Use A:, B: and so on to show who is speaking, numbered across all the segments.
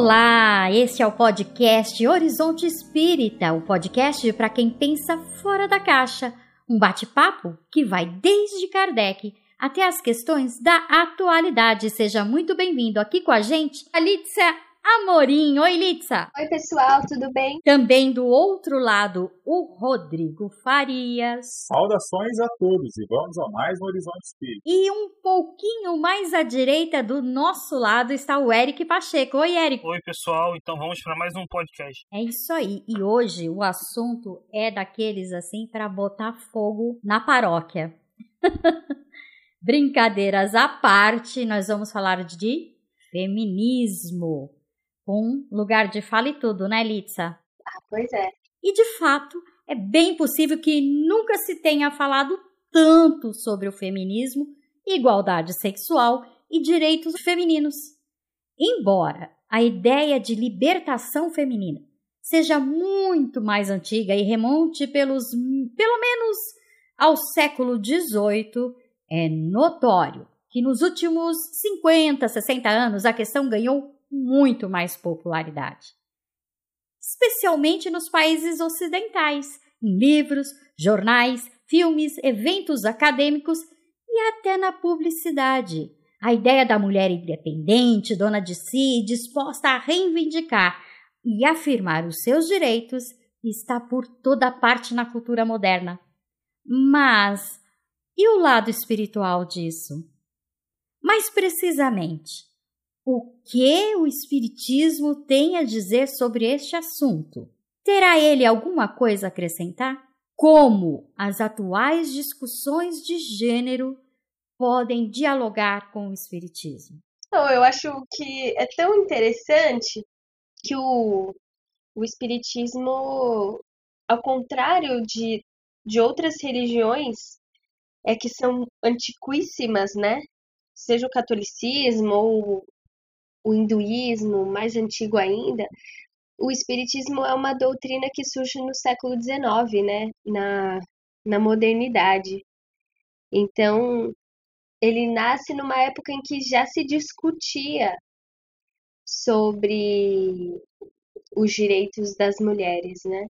A: Olá, este é o podcast Horizonte Espírita, o podcast para quem pensa fora da caixa. Um bate-papo que vai desde Kardec até as questões da atualidade. Seja muito bem-vindo aqui com a gente, Alicia Amorim. Oi, Litsa.
B: Oi, pessoal, tudo bem?
A: Também do outro lado, o Rodrigo Farias.
C: Saudações a todos e vamos a mais um Horizonte Espírita.
A: E um pouquinho mais à direita do nosso lado está o Eric Pacheco. Oi, Eric.
D: Oi, pessoal. Então vamos para mais um podcast.
A: É isso aí. E hoje o assunto é daqueles assim para botar fogo na paróquia. Brincadeiras à parte, nós vamos falar de feminismo um lugar de fala e tudo, né, Litsa?
B: Ah, pois é.
A: E de fato, é bem possível que nunca se tenha falado tanto sobre o feminismo, igualdade sexual e direitos femininos. Embora a ideia de libertação feminina seja muito mais antiga e remonte pelos pelo menos ao século XVIII, é notório que nos últimos 50, 60 anos a questão ganhou muito mais popularidade. Especialmente nos países ocidentais, em livros, jornais, filmes, eventos acadêmicos e até na publicidade. A ideia da mulher independente, dona de si, disposta a reivindicar e afirmar os seus direitos está por toda parte na cultura moderna. Mas e o lado espiritual disso? Mais precisamente, o que o Espiritismo tem a dizer sobre este assunto? Terá ele alguma coisa a acrescentar? Como as atuais discussões de gênero podem dialogar com o Espiritismo?
B: Então, eu acho que é tão interessante que o, o Espiritismo, ao contrário de, de outras religiões, é que são antiquíssimas, né? Seja o catolicismo ou o hinduísmo, mais antigo ainda, o espiritismo é uma doutrina que surge no século XIX, né, na, na modernidade. Então, ele nasce numa época em que já se discutia sobre os direitos das mulheres, né?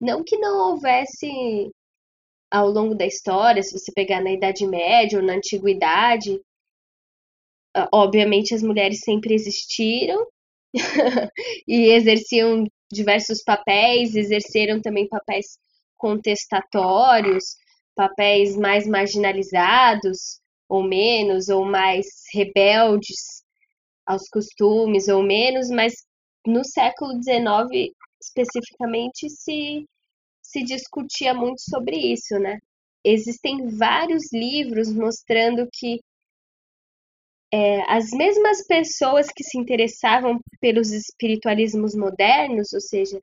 B: Não que não houvesse ao longo da história, se você pegar na Idade Média ou na Antiguidade, obviamente as mulheres sempre existiram e exerciam diversos papéis, exerceram também papéis contestatórios, papéis mais marginalizados ou menos, ou mais rebeldes aos costumes ou menos, mas no século XIX especificamente se, se discutia muito sobre isso, né? Existem vários livros mostrando que é, as mesmas pessoas que se interessavam pelos espiritualismos modernos, ou seja,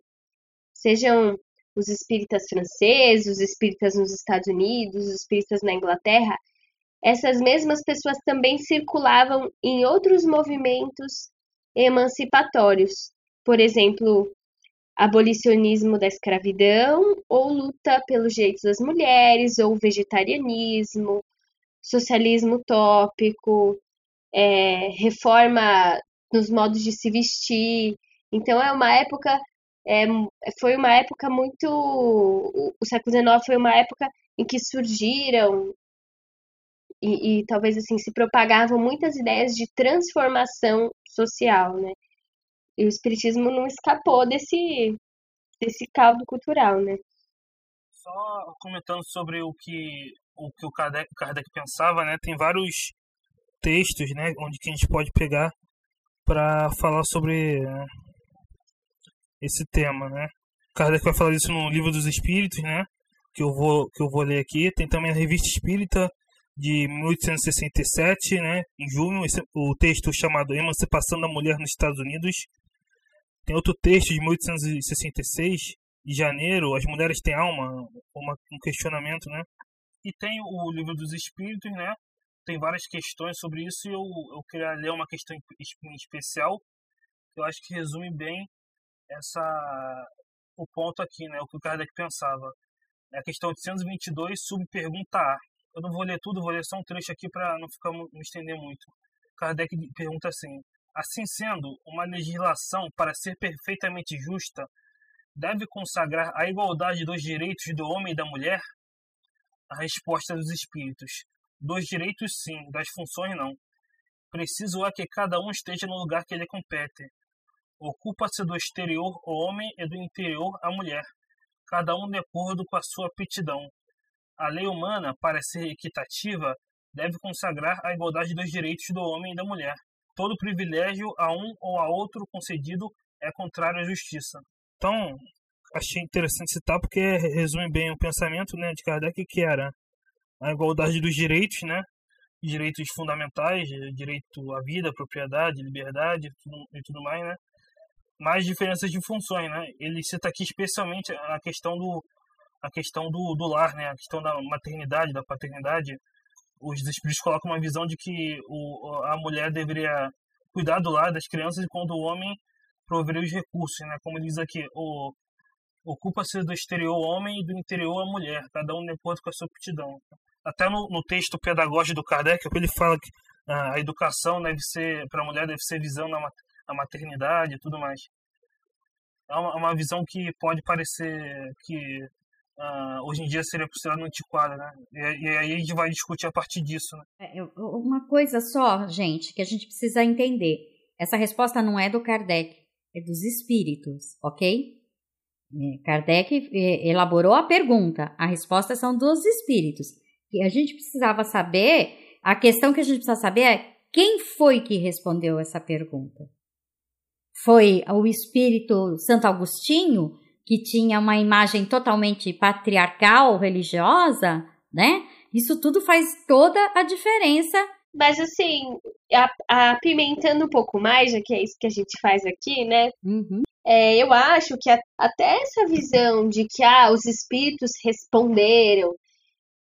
B: sejam os espíritas franceses, os espíritas nos Estados Unidos, os espíritas na Inglaterra, essas mesmas pessoas também circulavam em outros movimentos emancipatórios, por exemplo, abolicionismo da escravidão, ou luta pelos direitos das mulheres, ou vegetarianismo, socialismo utópico, é, reforma nos modos de se vestir. Então é uma época, é, foi uma época muito. O século XIX foi uma época em que surgiram e, e, talvez assim se propagavam muitas ideias de transformação social, né? E o espiritismo não escapou desse desse caldo cultural, né?
D: Só comentando sobre o que o que o Kardec, Kardec pensava, né? Tem vários textos, né, onde que a gente pode pegar para falar sobre né, esse tema, né? Kardec vai falar isso no Livro dos Espíritos, né? Que eu vou que eu vou ler aqui. Tem também a Revista Espírita de 1867, né? Em junho, esse, o texto chamado Emancipação da Mulher nos Estados Unidos. Tem outro texto de 1866, de janeiro, As Mulheres Têm Alma, uma, um questionamento, né? E tem o Livro dos Espíritos, né? Tem várias questões sobre isso e eu, eu queria ler uma questão em especial que eu acho que resume bem essa o ponto aqui, né, o que o Kardec pensava. É a questão 822, subpergunta A. Eu não vou ler tudo, vou ler só um trecho aqui para não ficar me estender muito. Kardec pergunta assim: Assim sendo, uma legislação, para ser perfeitamente justa, deve consagrar a igualdade dos direitos do homem e da mulher? A resposta dos espíritos: dos direitos, sim, das funções, não. Preciso é que cada um esteja no lugar que lhe compete. Ocupa-se do exterior o homem e do interior a mulher, cada um de acordo com a sua aptidão. A lei humana, para ser equitativa, deve consagrar a igualdade dos direitos do homem e da mulher. Todo privilégio a um ou a outro concedido é contrário à justiça. Então, achei interessante citar porque resume bem o pensamento né, de Kardec, que era a igualdade dos direitos, né, direitos fundamentais, direito à vida, propriedade, liberdade e tudo mais, né, mais diferenças de funções, né? Ele cita aqui especialmente a questão do a questão do, do lar, né? A questão da maternidade, da paternidade. Os espíritos colocam uma visão de que o, a mulher deveria cuidar do lar das crianças enquanto o homem proveria os recursos, né? Como diz aqui, o ocupa-se do exterior o homem e do interior a mulher, cada um de acordo com a sua aptidão. Até no, no texto pedagógico do Kardec, ele fala que ah, a educação deve ser para a mulher deve ser visão na maternidade e tudo mais. É uma, uma visão que pode parecer que uh, hoje em dia seria considerada antiquada, né? E, e, aí a gente vai discutir a partir disso, né?
A: É, uma coisa só, gente, que a gente precisa entender. Essa resposta não é do Kardec, é dos espíritos, ok? É, Kardec é, elaborou a pergunta, a resposta são dos espíritos. E a gente precisava saber, a questão que a gente precisa saber é quem foi que respondeu essa pergunta? foi o espírito Santo Agostinho, que tinha uma imagem totalmente patriarcal, religiosa, né? Isso tudo faz toda a diferença.
B: Mas assim, apimentando um pouco mais, já que é isso que a gente faz aqui, né?
A: Uhum.
B: É, eu acho que a, até essa visão de que ah, os espíritos responderam,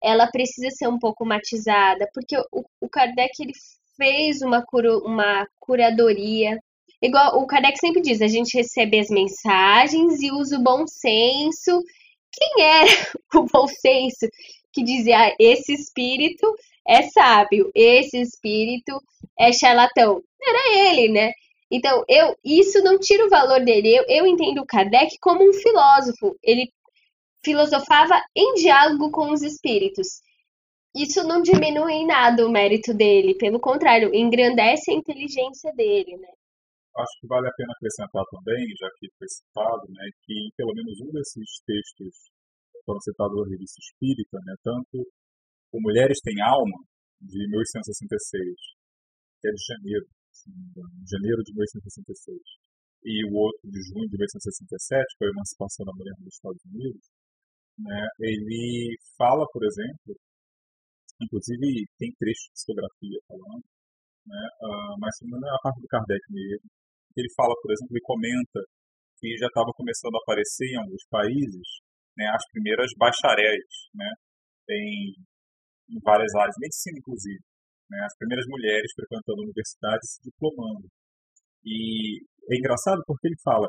B: ela precisa ser um pouco matizada, porque o, o Kardec ele fez uma, uma curadoria Igual o Kardec sempre diz, a gente recebe as mensagens e usa o bom senso. Quem é o bom senso que dizia ah, esse espírito é sábio, esse espírito é charlatão? Era ele, né? Então, eu isso não tira o valor dele. Eu, eu entendo o Kardec como um filósofo. Ele filosofava em diálogo com os espíritos. Isso não diminui em nada o mérito dele, pelo contrário, engrandece a inteligência dele, né?
C: acho que vale a pena acrescentar também, já que foi citado, né, que pelo menos um desses textos foram citados da revista Espírita, né, tanto o Mulheres Têm Alma, de 1866, que é de janeiro, de janeiro de 1866, e o outro de junho de 1867, que foi a Emancipação da Mulher nos Estados Unidos, né, ele fala, por exemplo, inclusive tem trecho de psicografia falando, né, uh, mas é a parte do Kardec mesmo, ele fala, por exemplo, ele comenta que já estava começando a aparecer em alguns países né, as primeiras bacharéis, né, em, em várias áreas, medicina inclusive, né, as primeiras mulheres frequentando universidades se diplomando. E é engraçado porque ele fala,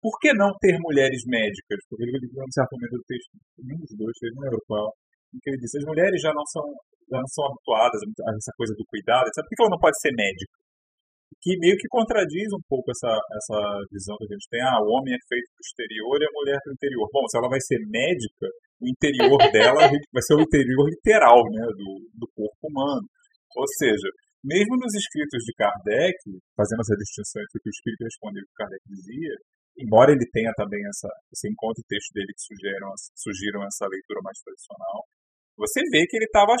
C: por que não ter mulheres médicas? Porque ele diz em certo momento do texto, um dos dois, não lembro qual, em que ele diz, as mulheres já não são, já não são habituadas a essa coisa do cuidado, etc. Por que ela não pode ser médica? que meio que contradiz um pouco essa, essa visão que a gente tem, ah, o homem é feito do exterior e a mulher do interior. Bom, se ela vai ser médica, o interior dela vai ser o interior literal, né, do, do corpo humano. Ou seja, mesmo nos escritos de Kardec, fazendo essa distinção entre o que o espírito respondeu e o que Kardec dizia, embora ele tenha também essa, esse encontro texto dele que sugiram, sugiram essa leitura mais tradicional, você vê que ele estava.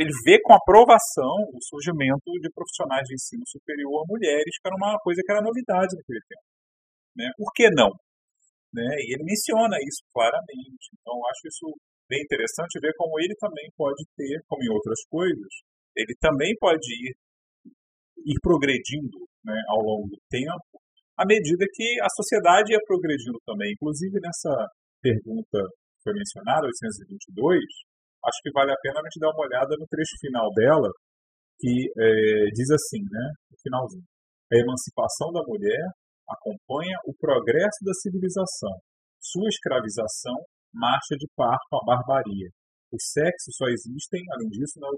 C: Ele vê com aprovação o surgimento de profissionais de ensino superior mulheres, que era uma coisa que era novidade naquele tempo. Né? Por que não? Né? E ele menciona isso claramente. Então, acho isso bem interessante ver como ele também pode ter, como em outras coisas, ele também pode ir, ir progredindo né, ao longo do tempo, à medida que a sociedade ia progredindo também. Inclusive, nessa pergunta que foi mencionada, 822, acho que vale a pena a gente dar uma olhada no trecho final dela, que é, diz assim, né, no finalzinho. A emancipação da mulher acompanha o progresso da civilização. Sua escravização marcha de par com a barbaria. Os sexos só existem, além disso, na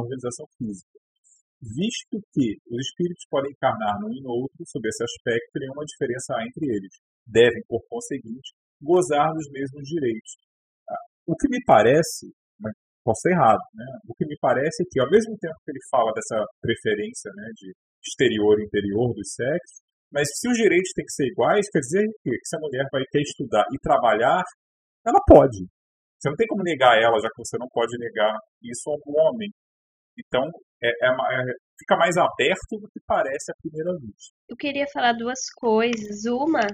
C: organização física. visto que os espíritos podem encarnar num e no outro sob esse aspecto, nenhuma diferença há entre eles. Devem, por conseguinte, gozar dos mesmos direitos. O que me parece, mas posso ser errado, né? o que me parece é que, ao mesmo tempo que ele fala dessa preferência né, de exterior e interior dos sexos, mas se os direitos têm que ser iguais, quer dizer que se a mulher vai querer estudar e trabalhar, ela pode. Você não tem como negar ela, já que você não pode negar isso a um homem. Então, é, é, é, fica mais aberto do que parece à primeira vista.
B: Eu queria falar duas coisas. Uma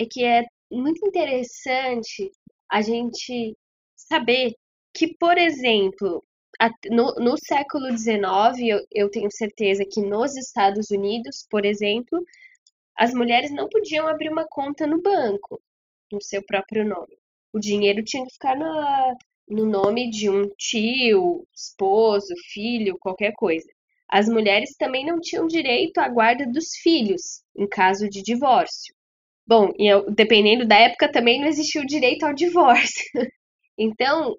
B: é que é muito interessante a gente saber que, por exemplo, no, no século XIX, eu, eu tenho certeza que nos Estados Unidos, por exemplo, as mulheres não podiam abrir uma conta no banco no seu próprio nome. O dinheiro tinha que ficar na, no nome de um tio, esposo, filho, qualquer coisa. As mulheres também não tinham direito à guarda dos filhos em caso de divórcio. Bom, dependendo da época também não existia o direito ao divórcio. Então,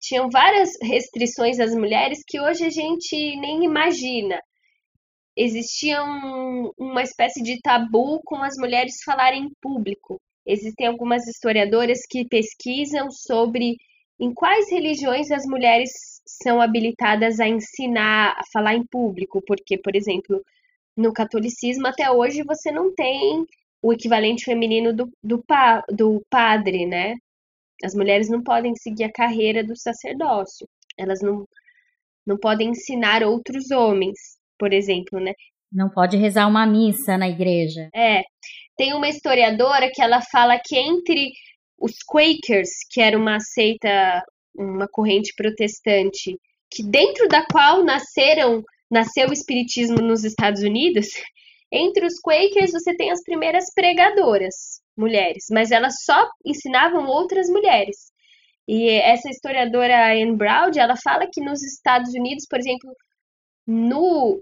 B: tinham várias restrições às mulheres que hoje a gente nem imagina. Existia um, uma espécie de tabu com as mulheres falarem em público. Existem algumas historiadoras que pesquisam sobre em quais religiões as mulheres são habilitadas a ensinar a falar em público, porque, por exemplo, no catolicismo até hoje você não tem o equivalente feminino do, do, pa, do padre, né? As mulheres não podem seguir a carreira do sacerdócio. Elas não, não podem ensinar outros homens, por exemplo, né?
A: Não pode rezar uma missa na igreja.
B: É. Tem uma historiadora que ela fala que entre os Quakers, que era uma seita, uma corrente protestante, que dentro da qual nasceram, nasceu o espiritismo nos Estados Unidos, entre os Quakers você tem as primeiras pregadoras, mulheres, mas elas só ensinavam outras mulheres. E essa historiadora Anne Brown, ela fala que nos Estados Unidos, por exemplo, no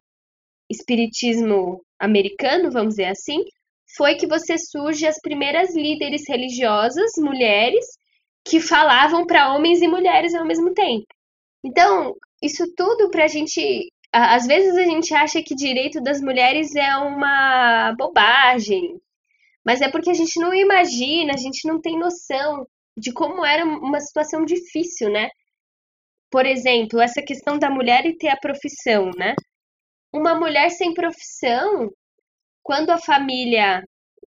B: espiritismo americano, vamos dizer assim, foi que você surge as primeiras líderes religiosas, mulheres, que falavam para homens e mulheres ao mesmo tempo. Então, isso tudo para a gente. Às vezes a gente acha que direito das mulheres é uma bobagem, mas é porque a gente não imagina, a gente não tem noção de como era uma situação difícil, né? Por exemplo, essa questão da mulher e ter a profissão, né? Uma mulher sem profissão, quando a família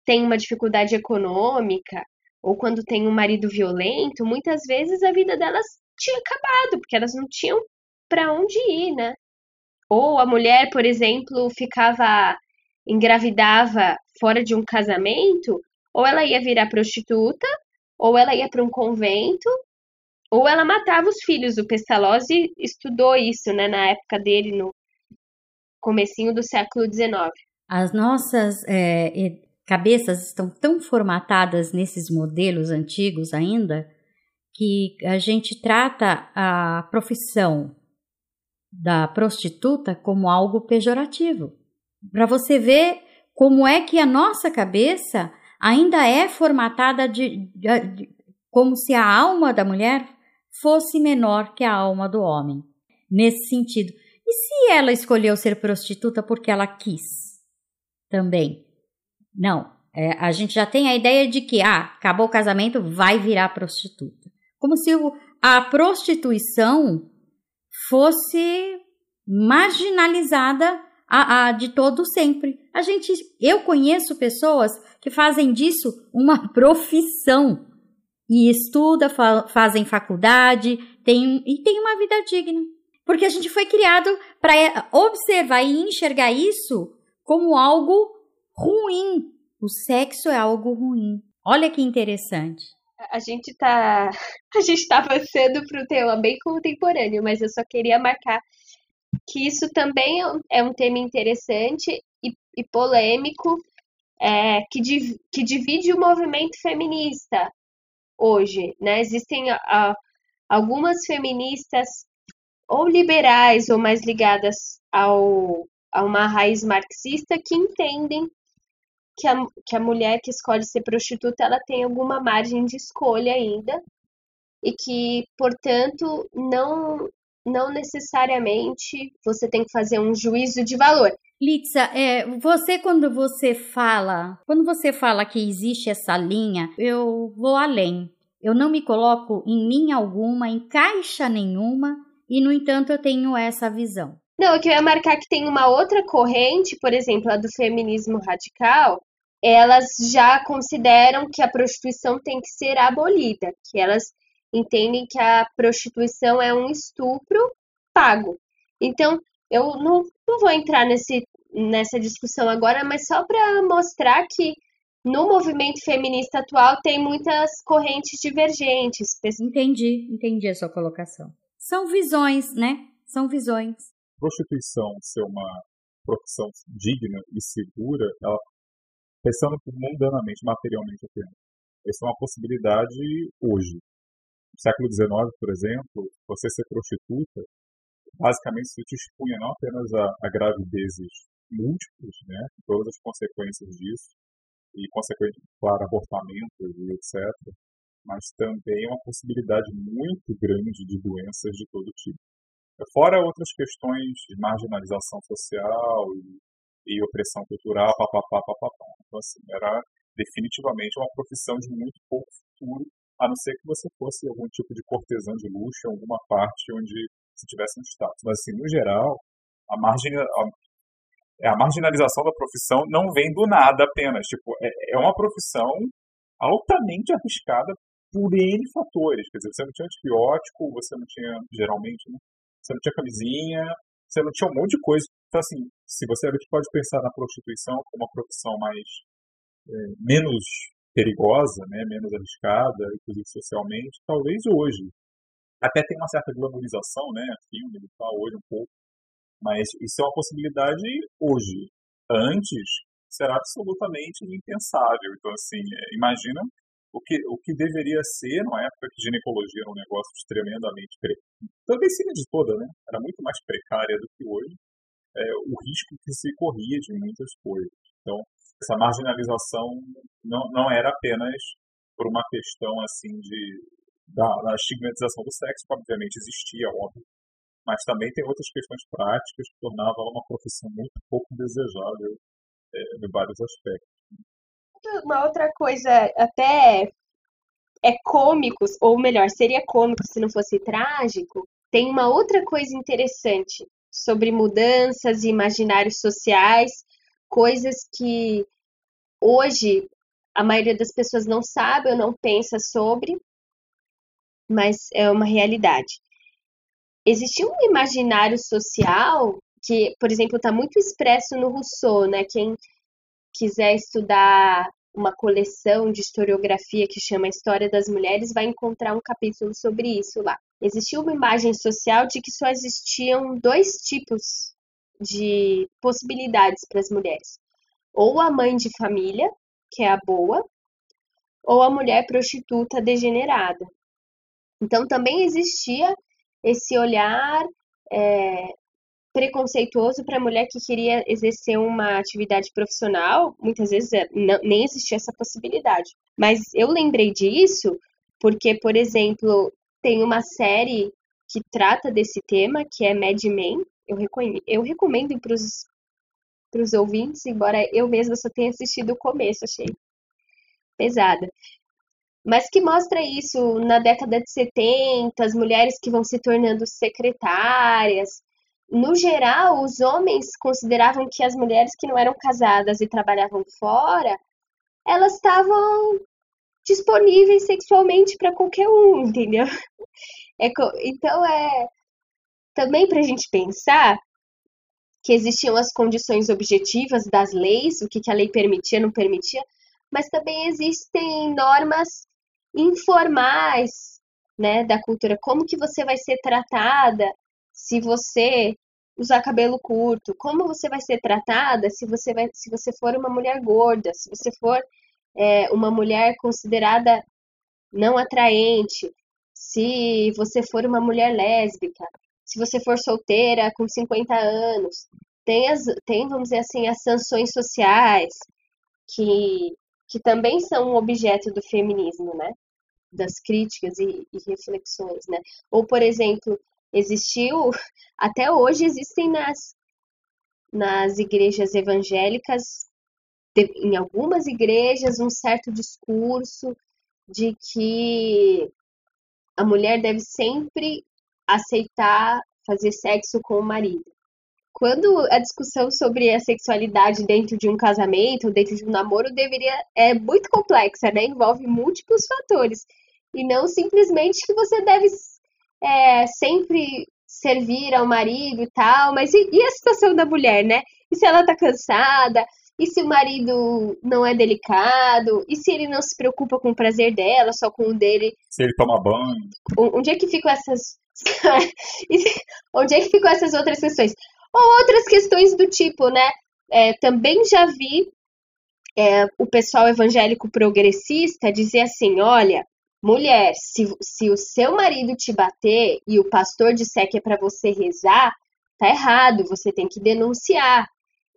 B: tem uma dificuldade econômica ou quando tem um marido violento, muitas vezes a vida delas tinha acabado, porque elas não tinham para onde ir, né? Ou a mulher, por exemplo, ficava engravidava fora de um casamento, ou ela ia virar prostituta, ou ela ia para um convento, ou ela matava os filhos. O Pestalozzi estudou isso, né, na época dele, no comecinho do século XIX.
A: As nossas é, cabeças estão tão formatadas nesses modelos antigos ainda que a gente trata a profissão da prostituta como algo pejorativo. Para você ver como é que a nossa cabeça ainda é formatada de, de, de, como se a alma da mulher fosse menor que a alma do homem. Nesse sentido. E se ela escolheu ser prostituta porque ela quis? Também. Não. É, a gente já tem a ideia de que, ah, acabou o casamento, vai virar prostituta. Como se o, a prostituição fosse marginalizada a, a, de todo sempre. A gente, eu conheço pessoas que fazem disso uma profissão e estuda, fa, fazem faculdade, tem e tem uma vida digna, porque a gente foi criado para é, observar e enxergar isso como algo ruim. O sexo é algo ruim. Olha que interessante.
B: A gente tá, a gente tá avançando para um tema bem contemporâneo, mas eu só queria marcar que isso também é um tema interessante e, e polêmico, é, que, div, que divide o movimento feminista hoje. Né? Existem a, algumas feministas ou liberais ou mais ligadas ao, a uma raiz marxista que entendem que a, que a mulher que escolhe ser prostituta ela tem alguma margem de escolha ainda e que, portanto, não não necessariamente você tem que fazer um juízo de valor.
A: Litsa, é, você quando você fala, quando você fala que existe essa linha, eu vou além. Eu não me coloco em linha alguma, em caixa nenhuma, e no entanto eu tenho essa visão.
B: Não, eu queria marcar que tem uma outra corrente, por exemplo, a do feminismo radical, elas já consideram que a prostituição tem que ser abolida, que elas entendem que a prostituição é um estupro pago. Então, eu não, não vou entrar nesse, nessa discussão agora, mas só para mostrar que no movimento feminista atual tem muitas correntes divergentes.
A: Entendi, entendi a sua colocação. São visões, né? São visões.
C: Prostituição ser uma profissão digna e segura, ela, pensando mundanamente, materialmente apenas, essa é uma possibilidade hoje. No século XIX, por exemplo, você ser prostituta basicamente se te expunha não apenas a, a gravidezes múltiplas, né, todas as consequências disso, e consequentemente, claro, abortamentos e etc., mas também uma possibilidade muito grande de doenças de todo tipo. Fora outras questões de marginalização social e, e opressão cultural, papapá, papapá. Então, assim, era definitivamente uma profissão de muito pouco futuro, a não ser que você fosse algum tipo de cortesã de luxo em alguma parte onde se tivesse um status. Mas, assim, no geral, a, margin, a, é, a marginalização da profissão não vem do nada apenas. Tipo, é, é uma profissão altamente arriscada por N fatores. Quer dizer, você não tinha antibiótico, você não tinha, geralmente, né? Você não tinha camisinha, você não tinha um monte de coisa. Então, assim, se você pode pensar na prostituição como uma profissão mais é, menos perigosa, né, menos arriscada, inclusive socialmente, talvez hoje até tem uma certa glamorização, né? Filme e tal, hoje um pouco. Mas isso é uma possibilidade hoje. Antes, será absolutamente impensável. Então, assim, é, imagina o que, o que deveria ser numa época que ginecologia era um negócio tremendamente precário. Também medicina de toda, né? Era muito mais precária do que hoje. É, o risco que se corria de muitas coisas. Então, essa marginalização não, não era apenas por uma questão assim de da, da estigmatização do sexo, que obviamente existia, óbvio, mas também tem outras questões práticas que tornavam ela uma profissão muito pouco desejável é, em vários aspectos.
B: Uma outra coisa até é cômico, ou melhor, seria cômico se não fosse trágico, tem uma outra coisa interessante sobre mudanças e imaginários sociais, coisas que hoje a maioria das pessoas não sabe ou não pensa sobre, mas é uma realidade. Existe um imaginário social que, por exemplo, está muito expresso no Rousseau, né? Quem quiser estudar uma coleção de historiografia que chama História das Mulheres vai encontrar um capítulo sobre isso lá. Existia uma imagem social de que só existiam dois tipos de possibilidades para as mulheres: ou a mãe de família, que é a boa, ou a mulher prostituta degenerada. Então também existia esse olhar é, preconceituoso para a mulher que queria exercer uma atividade profissional, muitas vezes é, não, nem existia essa possibilidade. Mas eu lembrei disso porque, por exemplo, tem uma série que trata desse tema, que é Mad Men. Eu, eu recomendo para os ouvintes, embora eu mesma só tenha assistido o começo, achei pesada mas que mostra isso na década de 70, as mulheres que vão se tornando secretárias. No geral, os homens consideravam que as mulheres que não eram casadas e trabalhavam fora, elas estavam disponíveis sexualmente para qualquer um, entendeu? É, então é também para a gente pensar que existiam as condições objetivas das leis, o que, que a lei permitia, não permitia, mas também existem normas informais, né, da cultura, como que você vai ser tratada se você usar cabelo curto, como você vai ser tratada se você vai, se você for uma mulher gorda, se você for é, uma mulher considerada não atraente, se você for uma mulher lésbica, se você for solteira com 50 anos, tem as, tem, vamos dizer assim, as sanções sociais que que também são um objeto do feminismo, né? Das críticas e, e reflexões, né? Ou, por exemplo, Existiu, até hoje existem nas, nas igrejas evangélicas, em algumas igrejas, um certo discurso de que a mulher deve sempre aceitar fazer sexo com o marido. Quando a discussão sobre a sexualidade dentro de um casamento, dentro de um namoro, deveria é muito complexa, né? Envolve múltiplos fatores e não simplesmente que você deve é, sempre servir ao marido e tal, mas e, e, a situação da mulher, né? E se ela tá cansada? E se o marido não é delicado? E se ele não se preocupa com o prazer dela, só com o dele?
C: Se ele toma banho?
B: Onde é que ficam essas. onde é que ficam essas outras questões? Ou outras questões do tipo, né? É, também já vi é, o pessoal evangélico progressista dizer assim: olha, Mulher, se, se o seu marido te bater e o pastor disser que é para você rezar, tá errado, você tem que denunciar.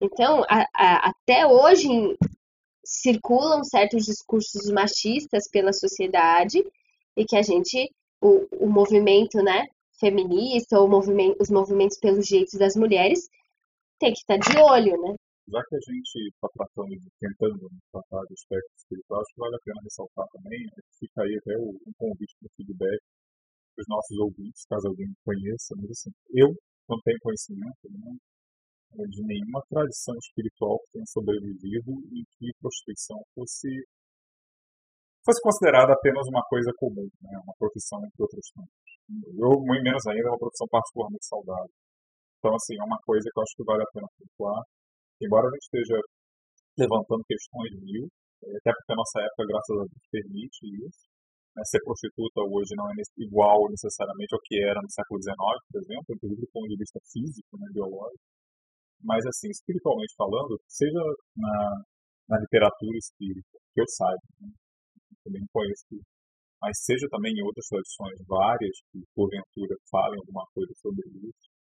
B: Então, a, a, até hoje circulam certos discursos machistas pela sociedade e que a gente, o, o movimento né, feminista, ou movimento, os movimentos pelos direitos das mulheres, tem que estar tá de olho, né?
C: Já que a gente está tratando, tentando tratar de aspectos espirituais, acho que vale a pena ressaltar também, né, fica aí até um convite para feedback para os nossos ouvintes, caso alguém conheça, mas assim, eu não tenho conhecimento né, de nenhuma tradição espiritual que tenha sobrevivido e que prostituição fosse fosse considerada apenas uma coisa comum, né, uma profissão entre outras coisas. Eu, muito menos ainda, é uma profissão particularmente saudável. Então, assim, é uma coisa que eu acho que vale a pena pontuar embora a gente esteja levantando questões mil, eh, até porque a nossa época, graças a Deus, permite isso. Né? Ser prostituta hoje não é igual necessariamente ao que era no século XIX, por exemplo, inclusive do ponto de vista físico, né, biológico. Mas, assim, espiritualmente falando, seja na, na literatura espírita, que eu saiba, né? também conheço, mas seja também em outras tradições várias que, porventura, falem alguma coisa sobre isso, é,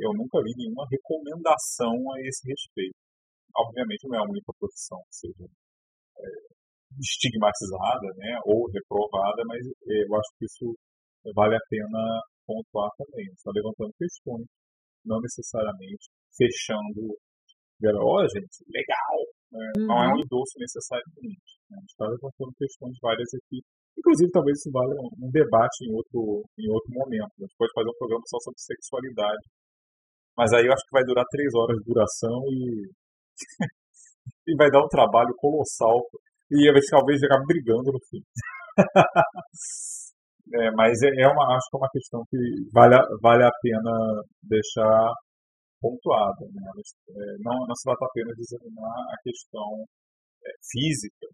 C: eu nunca vi nenhuma recomendação a esse respeito. Obviamente não é a única profissão que seja é, estigmatizada né, ou reprovada, mas é, eu acho que isso vale a pena pontuar também. Está levantando questões, não necessariamente fechando. Ó, oh, gente, legal! Né? Uhum. Não é um uhum. endosso necessariamente. Né? A gente está levantando questões várias aqui Inclusive, talvez isso valha um debate em outro, em outro momento. A gente pode fazer um programa só sobre sexualidade. Mas aí eu acho que vai durar três horas de duração e, e vai dar um trabalho colossal. E a gente talvez ficar brigando no fim. é, mas é, é, uma, acho que é uma questão que vale, vale a pena deixar pontuada. Né? É, não, não se trata apenas de examinar a questão é, física,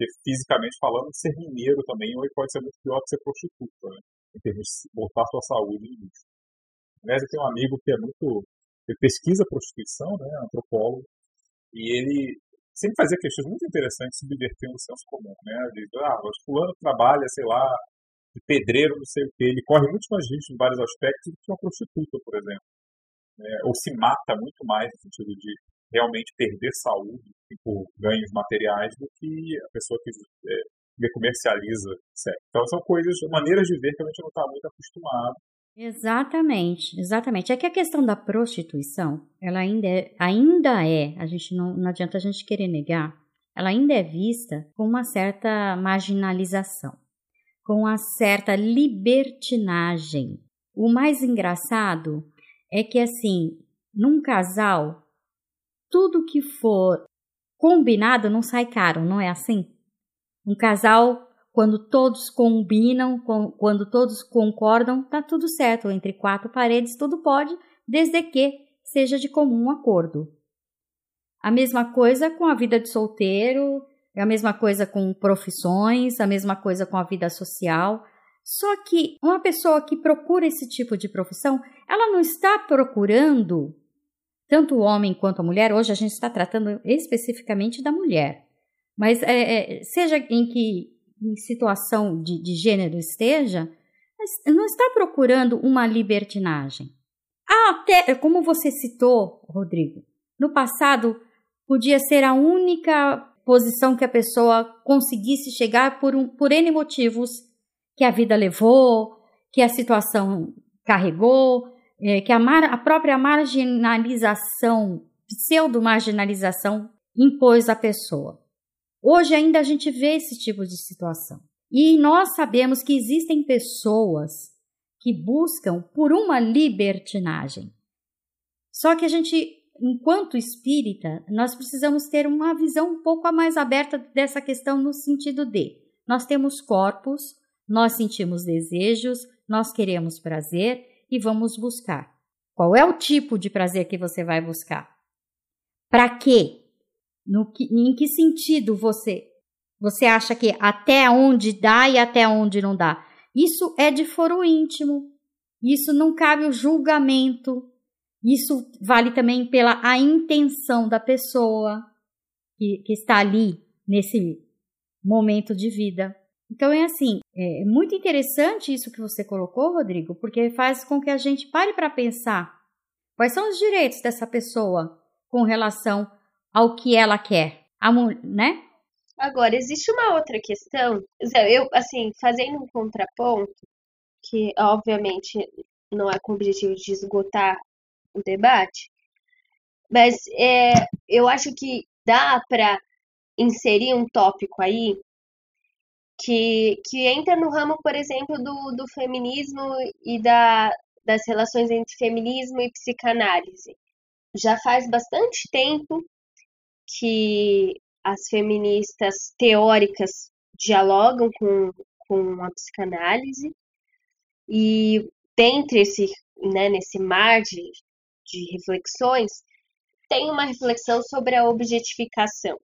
C: porque fisicamente falando, ser mineiro também pode ser muito pior que ser prostituta, né? em termos de botar sua saúde em risco. Aliás, eu tenho um amigo que é muito. Ele pesquisa prostituição, né, antropólogo, e ele sempre fazia questões muito interessantes subvertendo o senso comum. Né? Diz, ah, o fulano trabalha, sei lá, de pedreiro, não sei o quê, ele corre muito mais risco em vários aspectos do que uma prostituta, por exemplo. É, ou se mata muito mais no sentido de realmente perder saúde por ganhos materiais do que a pessoa que é, comercializa sexo. Então são coisas, maneiras de ver que a gente não está muito acostumado.
A: Exatamente, exatamente. É que a questão da prostituição, ela ainda é, ainda é a gente não, não adianta a gente querer negar, ela ainda é vista com uma certa marginalização, com uma certa libertinagem. O mais engraçado é que, assim, num casal, tudo que for combinado não sai caro, não é assim? Um casal, quando todos combinam, quando todos concordam, tá tudo certo. Entre quatro paredes, tudo pode, desde que seja de comum acordo. A mesma coisa com a vida de solteiro, é a mesma coisa com profissões, a mesma coisa com a vida social. Só que uma pessoa que procura esse tipo de profissão, ela não está procurando tanto o homem quanto a mulher, hoje a gente está tratando especificamente da mulher, mas é, é, seja em que em situação de, de gênero esteja, não está procurando uma libertinagem. Até, como você citou, Rodrigo, no passado podia ser a única posição que a pessoa conseguisse chegar por, um, por N motivos que a vida levou, que a situação carregou, é, que a, mar, a própria marginalização, pseudo-marginalização, impôs à pessoa. Hoje ainda a gente vê esse tipo de situação. E nós sabemos que existem pessoas que buscam por uma libertinagem. Só que a gente, enquanto espírita, nós precisamos ter uma visão um pouco mais aberta dessa questão no sentido de nós temos corpos, nós sentimos desejos, nós queremos prazer e vamos buscar. Qual é o tipo de prazer que você vai buscar? Para quê? No que, em que sentido você você acha que até onde dá e até onde não dá? Isso é de foro íntimo. Isso não cabe o julgamento. Isso vale também pela a intenção da pessoa que, que está ali nesse momento de vida. Então é assim, é muito interessante isso que você colocou, Rodrigo, porque faz com que a gente pare para pensar quais são os direitos dessa pessoa com relação ao que ela quer, a, né?
B: Agora existe uma outra questão, eu assim fazendo um contraponto que obviamente não é com o objetivo de esgotar o debate, mas é, eu acho que dá para inserir um tópico aí que, que entra no ramo, por exemplo, do, do feminismo e da, das relações entre feminismo e psicanálise. Já faz bastante tempo que as feministas teóricas dialogam com, com a psicanálise e dentre esse, né, nesse mar de, de reflexões, tem uma reflexão sobre a objetificação.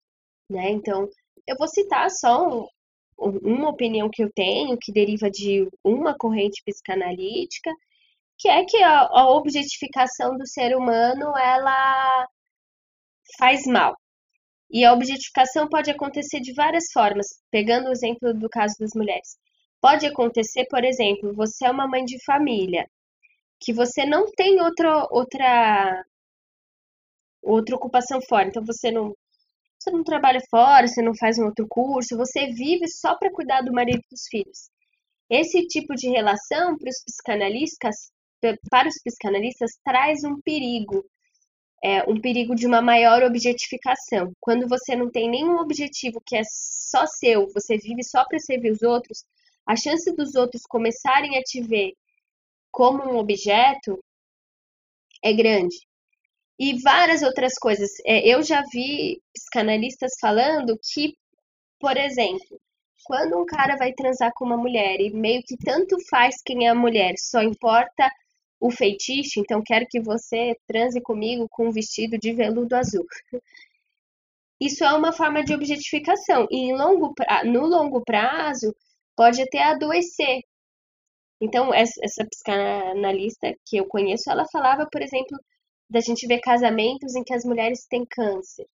B: Né? Então, eu vou citar só uma opinião que eu tenho, que deriva de uma corrente psicanalítica, que é que a, a objetificação do ser humano ela faz mal. E a objetificação pode acontecer de várias formas, pegando o exemplo do caso das mulheres. Pode acontecer, por exemplo, você é uma mãe de família, que você não tem outra outra outra ocupação fora, então você não você não trabalha fora, você não faz um outro curso, você vive só para cuidar do marido e dos filhos. Esse tipo de relação para os psicanalistas, para os psicanalistas traz um perigo, é, um perigo de uma maior objetificação. Quando você não tem nenhum objetivo que é só seu, você vive só para servir os outros, a chance dos outros começarem a te ver como um objeto é grande e várias outras coisas. É, eu já vi psicanalistas falando que, por exemplo, quando um cara vai transar com uma mulher e meio que tanto faz quem é a mulher, só importa o feitiço, então quero que você transe comigo com um vestido de veludo azul. Isso é uma forma de objetificação e longo pra... no longo prazo pode até adoecer. Então, essa psicanalista que eu conheço, ela falava, por exemplo, da gente ver casamentos em que as mulheres têm câncer.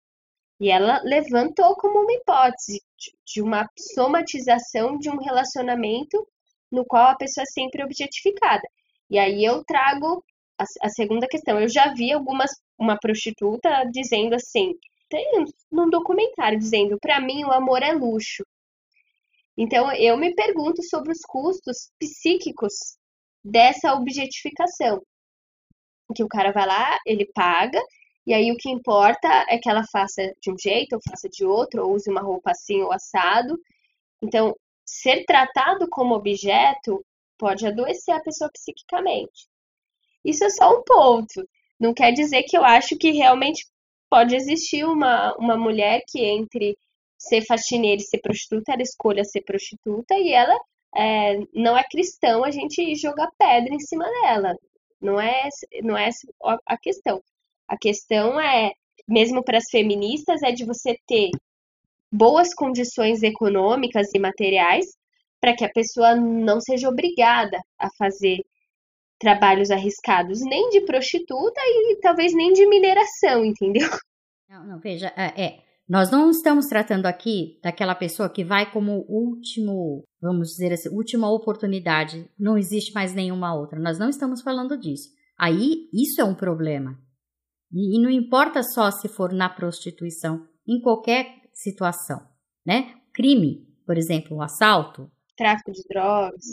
B: E ela levantou como uma hipótese de uma somatização de um relacionamento no qual a pessoa é sempre objetificada. E aí eu trago a, a segunda questão. Eu já vi algumas uma prostituta dizendo assim, tem num documentário dizendo, para mim o amor é luxo. Então eu me pergunto sobre os custos psíquicos dessa objetificação que o cara vai lá, ele paga, e aí o que importa é que ela faça de um jeito, ou faça de outro, ou use uma roupa assim ou assado. Então, ser tratado como objeto pode adoecer a pessoa psiquicamente. Isso é só um ponto. Não quer dizer que eu acho que realmente pode existir uma, uma mulher que entre ser faxineira e ser prostituta, ela escolha ser prostituta e ela é, não é cristão a gente jogar pedra em cima dela. Não é, não é a questão. A questão é, mesmo para as feministas, é de você ter boas condições econômicas e materiais para que a pessoa não seja obrigada a fazer trabalhos arriscados, nem de prostituta e talvez nem de mineração, entendeu?
A: Não, não, veja, é, é nós não estamos tratando aqui daquela pessoa que vai como último, vamos dizer assim, última oportunidade, não existe mais nenhuma outra. Nós não estamos falando disso. Aí, isso é um problema. E, e não importa só se for na prostituição, em qualquer situação, né? Crime, por exemplo, o assalto,
B: tráfico de drogas.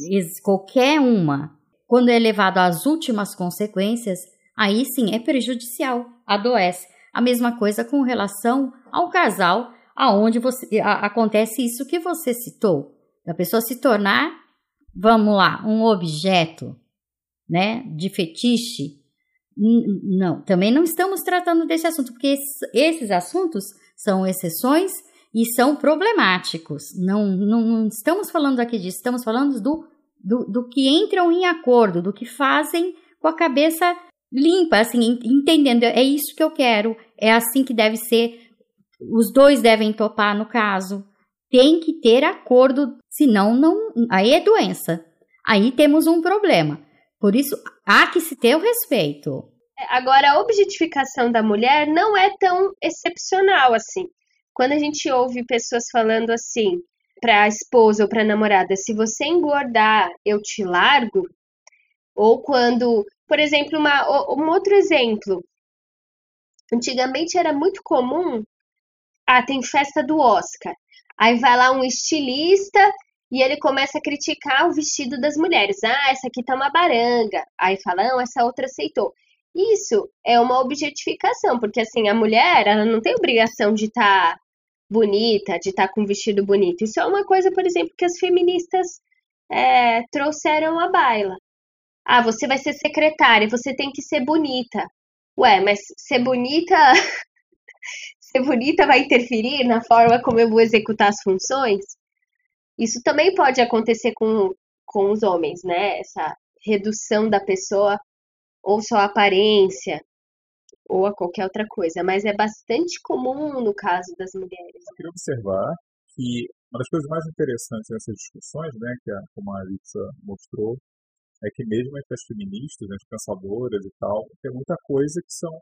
A: Qualquer uma, quando é levado às últimas consequências, aí sim é prejudicial, adoece. A mesma coisa com relação ao casal, aonde você, a, acontece isso que você citou, da pessoa se tornar, vamos lá, um objeto, né, de fetiche. Não, também não estamos tratando desse assunto, porque esses, esses assuntos são exceções e são problemáticos. Não, não, não, estamos falando aqui disso, estamos falando do, do, do que entram em acordo, do que fazem com a cabeça limpa, assim, entendendo, é isso que eu quero, é assim que deve ser, os dois devem topar no caso. Tem que ter acordo, senão não, aí é doença. Aí temos um problema. Por isso, há que se ter o respeito.
B: É, agora, a objetificação da mulher não é tão excepcional assim. Quando a gente ouve pessoas falando assim para a esposa ou para a namorada, se você engordar, eu te largo, ou quando por exemplo, uma, um outro exemplo. Antigamente era muito comum. Ah, tem festa do Oscar. Aí vai lá um estilista e ele começa a criticar o vestido das mulheres. Ah, essa aqui tá uma baranga. Aí fala, não, essa outra aceitou. Isso é uma objetificação, porque assim, a mulher, ela não tem obrigação de estar tá bonita, de estar tá com um vestido bonito. Isso é uma coisa, por exemplo, que as feministas é, trouxeram à baila. Ah, você vai ser secretária, você tem que ser bonita. Ué, mas ser bonita. ser bonita vai interferir na forma como eu vou executar as funções? Isso também pode acontecer com, com os homens, né? Essa redução da pessoa ou sua aparência ou a qualquer outra coisa, mas é bastante comum no caso das mulheres.
C: Eu queria observar que uma das coisas mais interessantes nessas discussões, né, que a, como a mostrou, é que mesmo entre as feministas, as pensadoras e tal, tem muita coisa que são.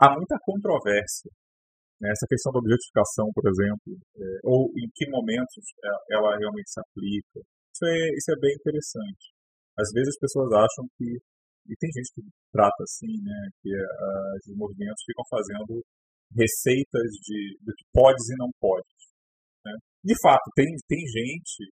C: há muita controvérsia. Né? Essa questão da objetificação, por exemplo, é, ou em que momentos é, ela realmente se aplica. Isso é, isso é bem interessante. Às vezes as pessoas acham que. E tem gente que trata assim, né? Que uh, os movimentos ficam fazendo receitas de, do que podes e não podes. Né? De fato, tem, tem gente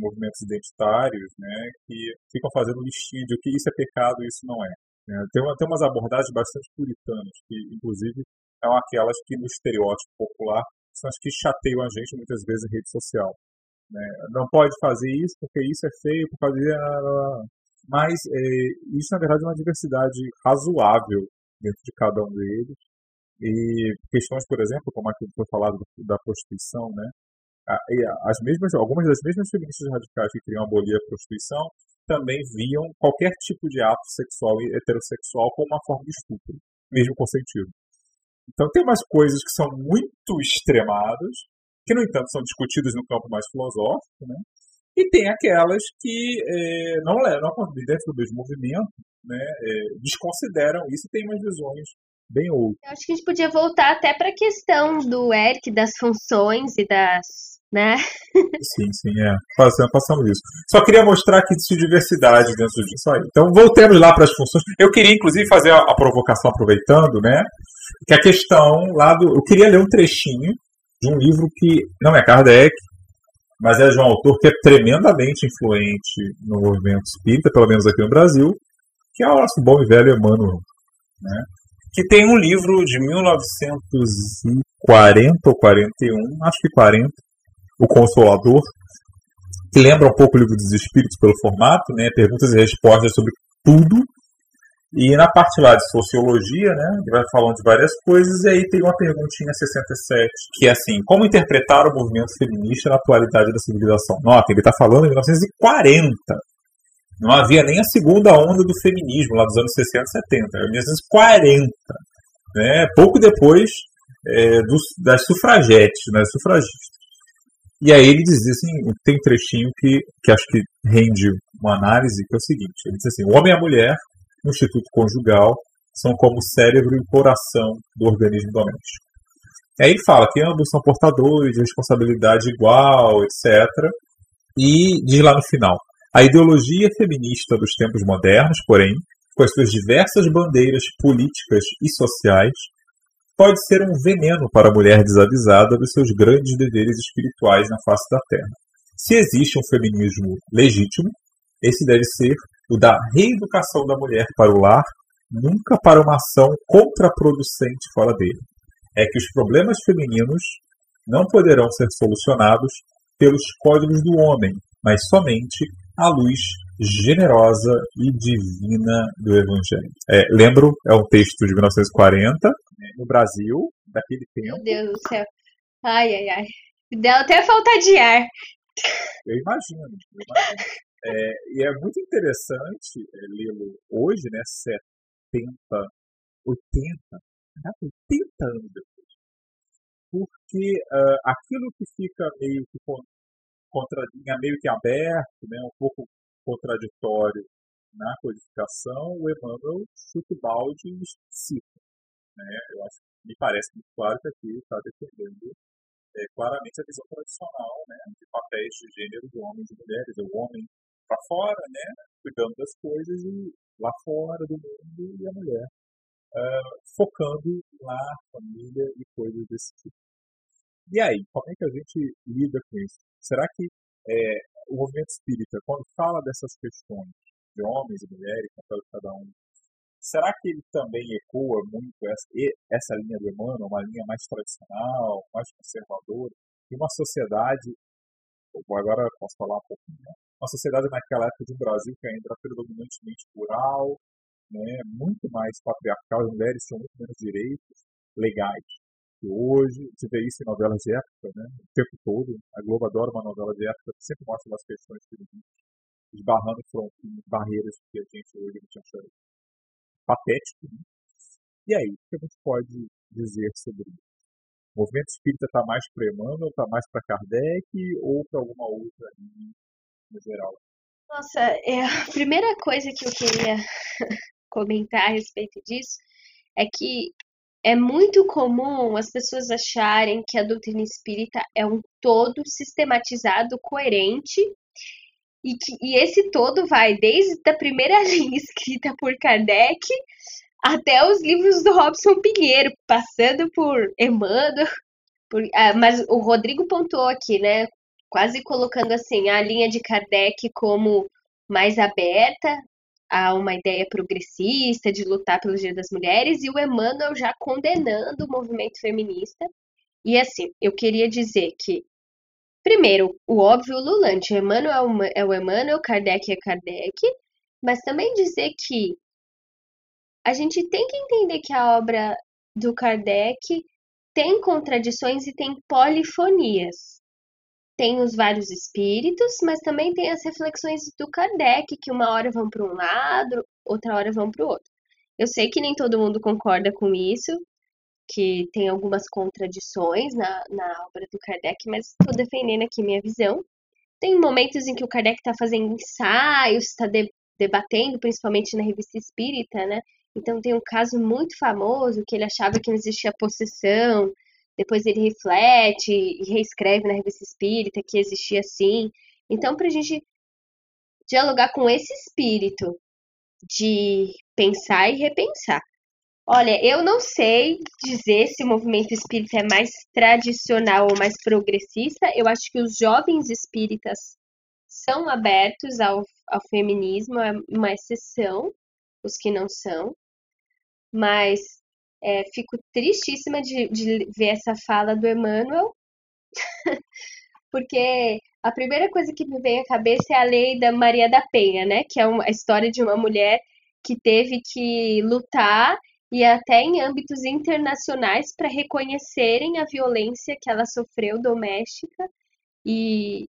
C: movimentos identitários, né, que ficam fazendo listinha de o que isso é pecado e isso não é. Né. Tem, tem umas abordagens bastante puritanas, que inclusive são aquelas que no estereótipo popular são as que chateiam a gente muitas vezes em rede social. Né. Não pode fazer isso porque isso é feio, por causa de... Mas é, isso, na verdade, é uma diversidade razoável dentro de cada um deles. E questões, por exemplo, como aquilo que foi falado da prostituição, né? As mesmas, algumas das mesmas feministas radicais que queriam abolir a prostituição também viam qualquer tipo de ato sexual e heterossexual como uma forma de estupro, mesmo consentido. Então tem umas coisas que são muito extremadas, que no entanto são discutidas no campo mais filosófico, né? E tem aquelas que é, não levam, dentro do mesmo movimento, né, é, desconsideram isso e têm umas visões bem outras.
B: Eu acho que a gente podia voltar até para a questão do Eric, das funções e das né?
C: Sim, sim, é. Passamos, passamos isso. Só queria mostrar que existe diversidade dentro disso aí. Então, voltemos lá para as funções. Eu queria, inclusive, fazer a, provocação, aproveitando, né? Que a questão lá do. Eu queria ler um trechinho de um livro que não é Kardec, mas é de um autor que é tremendamente influente no movimento espírita, pelo menos aqui no Brasil, que é o nosso bom e velho Emmanuel. Né? Que tem um livro de 1940 ou 41, acho que 40, o Consolador, que lembra um pouco o Livro dos Espíritos pelo formato, né? Perguntas e respostas sobre tudo. E na parte lá de sociologia, né, ele vai falando de várias coisas, e aí tem uma perguntinha 67, que é assim, como interpretar o movimento feminista na atualidade da civilização? Nota, ele está falando em 1940. Não havia nem a segunda onda do feminismo, lá dos anos 60 e 70, era 1940. Né, pouco depois é, dos, das sufragetes, né, sufragistas. E aí ele diz assim, tem um trechinho que, que acho que rende uma análise, que é o seguinte, ele diz assim, o homem e a mulher, no instituto conjugal, são como o cérebro e o coração do organismo doméstico. Aí ele fala que ambos são portadores de responsabilidade igual, etc. E diz lá no final, a ideologia feminista dos tempos modernos, porém, com as suas diversas bandeiras políticas e sociais, pode ser um veneno para a mulher desavisada dos seus grandes deveres espirituais na face da terra. Se existe um feminismo legítimo, esse deve ser o da reeducação da mulher para o lar, nunca para uma ação contraproducente fora dele. É que os problemas femininos não poderão ser solucionados pelos códigos do homem, mas somente à luz generosa e divina do Evangelho. É, lembro, é um texto de 1940, né, no Brasil, daquele tempo.
B: Meu Deus do céu. Ai, ai, ai. Deu até falta de ar.
C: Eu imagino. Eu imagino. É, e é muito interessante é, lê-lo hoje, né, 70, 80, 80 anos depois. Porque uh, aquilo que fica meio que contra, meio que aberto, né, um pouco contraditório na codificação, o Emmanuel chuta o balde e cita. Né? Eu acho, me parece muito claro que aqui está defendendo é, claramente a visão tradicional né, de papéis de gênero de homens e mulheres. O homem para fora, né, cuidando das coisas, e lá fora do mundo, e a mulher uh, focando lá, família e coisas desse tipo. E aí, como é que a gente lida com isso? Será que é, o movimento espírita, quando fala dessas questões de homens e mulheres, de cada um, será que ele também ecoa muito essa, essa linha do Emmanuel, uma linha mais tradicional, mais conservadora, e uma sociedade, agora posso falar um pouquinho, né? uma sociedade naquela época do Brasil que ainda era predominantemente rural, né, muito mais patriarcal, as mulheres tinham muito menos direitos legais hoje, se vê isso em novelas de época, né? O tempo todo. A Globo adora uma novela de época que sempre mostra as questões femininas, esbarrando em barreiras que a gente hoje não acha patético. Né? E aí, o que a gente pode dizer sobre isso? O movimento espírita está mais para Emmanuel, está mais para Kardec ou para alguma outra linha no geral?
B: Nossa, é, a primeira coisa que eu queria comentar a respeito disso é que é muito comum as pessoas acharem que a doutrina espírita é um todo sistematizado, coerente, e que e esse todo vai desde a primeira linha escrita por Kardec até os livros do Robson Pinheiro, passando por Emmanuel. Por, ah, mas o Rodrigo pontuou aqui, né? Quase colocando assim a linha de Kardec como mais aberta, a uma ideia progressista de lutar pelo direito das mulheres e o Emmanuel já condenando o movimento feminista. E assim, eu queria dizer que, primeiro, o óbvio lulante, Emmanuel é o Emmanuel, Kardec é Kardec, mas também dizer que a gente tem que entender que a obra do Kardec tem contradições e tem polifonias tem os vários espíritos, mas também tem as reflexões do Kardec, que uma hora vão para um lado, outra hora vão para o outro. Eu sei que nem todo mundo concorda com isso, que tem algumas contradições na, na obra do Kardec, mas estou defendendo aqui minha visão. Tem momentos em que o Kardec está fazendo ensaios, está de, debatendo, principalmente na revista espírita, né? Então tem um caso muito famoso que ele achava que não existia possessão, depois ele reflete e reescreve na revista espírita que existia assim. Então, para a gente dialogar com esse espírito de pensar e repensar. Olha, eu não sei dizer se o movimento espírita é mais tradicional ou mais progressista. Eu acho que os jovens espíritas são abertos ao, ao feminismo, é uma exceção, os que não são. Mas é, fico tristíssima de, de ver essa fala do Emmanuel, porque a primeira coisa que me vem à cabeça é a lei da Maria da Penha, né? Que é uma, a história de uma mulher que teve que lutar e até em âmbitos internacionais para reconhecerem a violência que ela sofreu doméstica e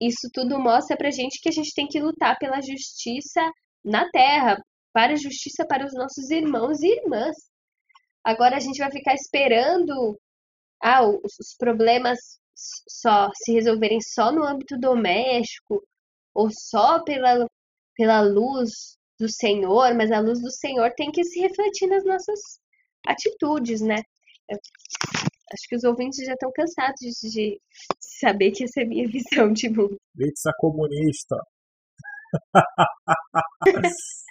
B: isso tudo mostra pra gente que a gente tem que lutar pela justiça na terra, para a justiça para os nossos irmãos e irmãs. Agora a gente vai ficar esperando ah, os, problemas só se resolverem só no âmbito doméstico ou só pela, pela luz do Senhor, mas a luz do Senhor tem que se refletir nas nossas atitudes, né? Eu acho que os ouvintes já estão cansados de, saber que essa é a minha visão de mundo.
C: Pizza comunista.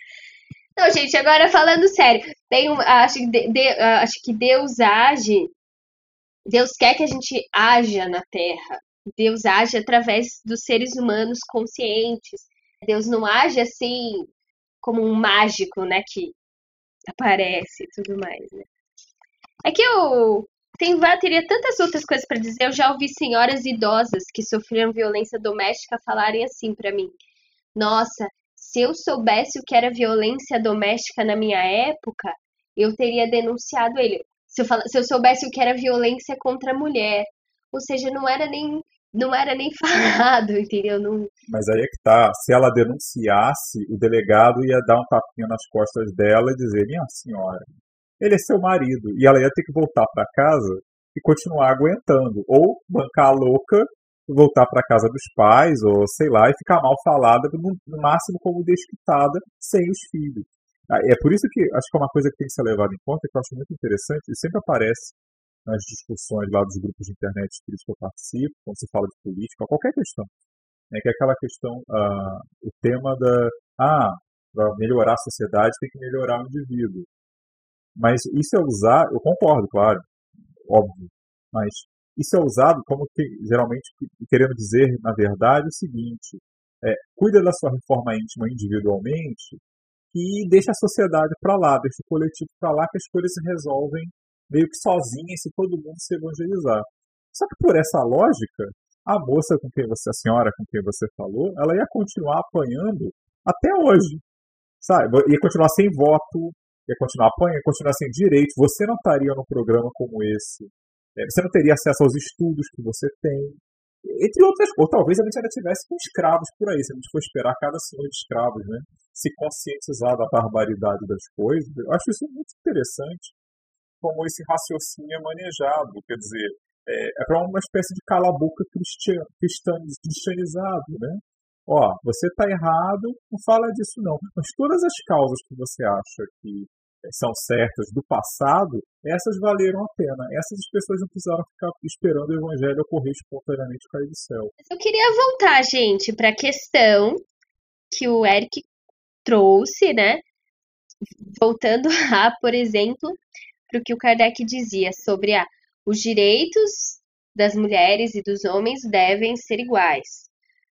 B: Não, gente, agora falando sério, tem um, acho, que de, de, acho que Deus age, Deus quer que a gente haja na Terra, Deus age através dos seres humanos conscientes. Deus não age assim como um mágico, né, que aparece e tudo mais, né? É que eu tem, teria tantas outras coisas para dizer. Eu já ouvi senhoras idosas que sofreram violência doméstica falarem assim para mim: Nossa, se eu soubesse o que era violência doméstica na minha época, eu teria denunciado ele. Se eu, se eu soubesse o que era violência contra a mulher. Ou seja, não era nem não era nem falado, entendeu? Não...
C: Mas aí é que tá. Se ela denunciasse, o delegado ia dar um tapinha nas costas dela e dizer: Minha senhora, ele é seu marido. E ela ia ter que voltar para casa e continuar aguentando. Ou bancar a louca, voltar para casa dos pais, ou sei lá, e ficar mal falada, no, no máximo como desquitada, sem os filhos. Ah, é por isso que acho que é uma coisa que tem que ser levada em conta, que eu acho muito interessante, e sempre aparece nas discussões lá dos grupos de internet que eu participo, quando se fala de política, qualquer questão. É que é aquela questão, uh, o tema da, ah, para melhorar a sociedade tem que melhorar o indivíduo. Mas isso é usar, eu concordo, claro, óbvio, mas isso é usado como que, geralmente querendo dizer, na verdade, o seguinte: é, cuida da sua reforma íntima individualmente e deixa a sociedade para lá, deixa o coletivo para lá, que as coisas se resolvem meio que sozinhas se todo mundo se evangelizar. Só que por essa lógica, a moça com quem você, a senhora com quem você falou, ela ia continuar apanhando até hoje, sabe? Ia continuar sem voto, ia continuar apanhando, ia continuar sem direito, você não estaria num programa como esse, é, você não teria acesso aos estudos que você tem, entre outras ou talvez a gente ainda tivesse com escravos por aí, se a gente for esperar cada senhor de escravos, né, se conscientizar da barbaridade das coisas, eu acho isso muito interessante, como esse raciocínio é manejado, quer dizer, é, é para uma espécie de cala-boca cristian, cristianizado, né, ó, você está errado, não fala disso não. Mas todas as causas que você acha que são certas do passado, essas valeram a pena. Essas pessoas não precisaram ficar esperando o evangelho ocorrer espontaneamente cair do céu.
B: Eu queria voltar, gente, para a questão que o Eric trouxe, né? Voltando a, por exemplo, para o que o Kardec dizia sobre a, os direitos das mulheres e dos homens devem ser iguais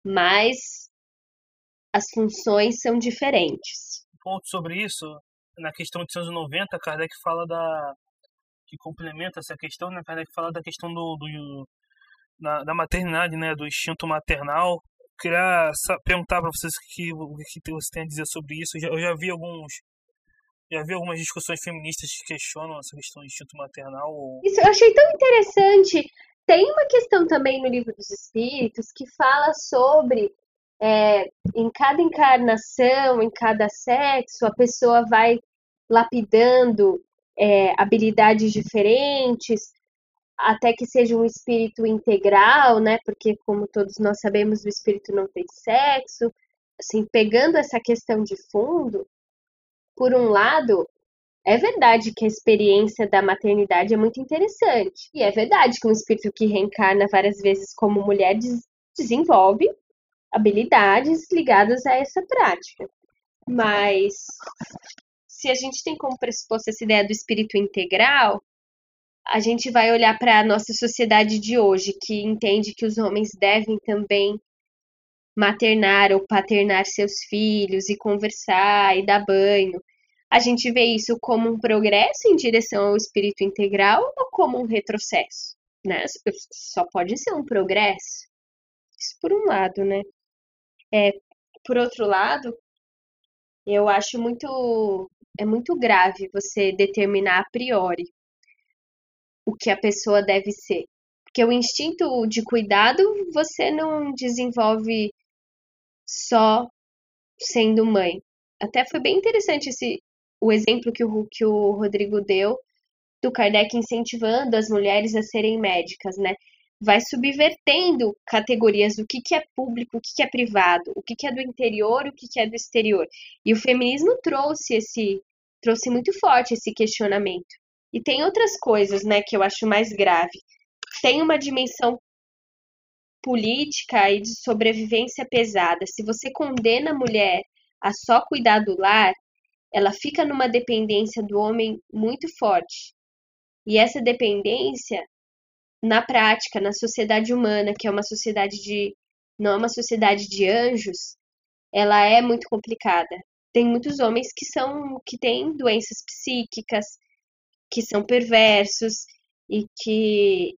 B: mas as funções são diferentes.
D: Um ponto sobre isso, na questão de 190, Kardec fala da. que complementa essa questão, né? Kardec fala da questão do. do da, da maternidade, né? Do instinto maternal. Queria perguntar para vocês que, o que você tem a dizer sobre isso. Eu já, eu já vi alguns já vi algumas discussões feministas que questionam essa questão do instinto maternal.
B: Isso eu achei tão interessante. Tem uma questão também no livro dos Espíritos que fala sobre é, em cada encarnação, em cada sexo, a pessoa vai lapidando é, habilidades diferentes, até que seja um espírito integral, né? Porque, como todos nós sabemos, o espírito não tem sexo. Assim, pegando essa questão de fundo, por um lado, é verdade que a experiência da maternidade é muito interessante. E é verdade que um espírito que reencarna várias vezes como mulher des desenvolve habilidades ligadas a essa prática. Mas se a gente tem como pressuposto essa ideia do espírito integral, a gente vai olhar para a nossa sociedade de hoje, que entende que os homens devem também maternar ou paternar seus filhos e conversar e dar banho a gente vê isso como um progresso em direção ao espírito integral ou como um retrocesso? Né? Só pode ser um progresso. Isso por um lado, né? É, por outro lado, eu acho muito é muito grave você determinar a priori o que a pessoa deve ser. Porque o instinto de cuidado você não desenvolve só sendo mãe. Até foi bem interessante esse, o exemplo que o, que o Rodrigo deu do Kardec incentivando as mulheres a serem médicas, né? Vai subvertendo categorias do que, que é público, o que, que é privado, o que, que é do interior, o que, que é do exterior. E o feminismo trouxe esse, trouxe muito forte esse questionamento. E tem outras coisas, né, que eu acho mais grave. Tem uma dimensão política e de sobrevivência pesada. Se você condena a mulher a só cuidar do lar, ela fica numa dependência do homem muito forte. E essa dependência na prática, na sociedade humana, que é uma sociedade de não é uma sociedade de anjos, ela é muito complicada. Tem muitos homens que são que têm doenças psíquicas, que são perversos e que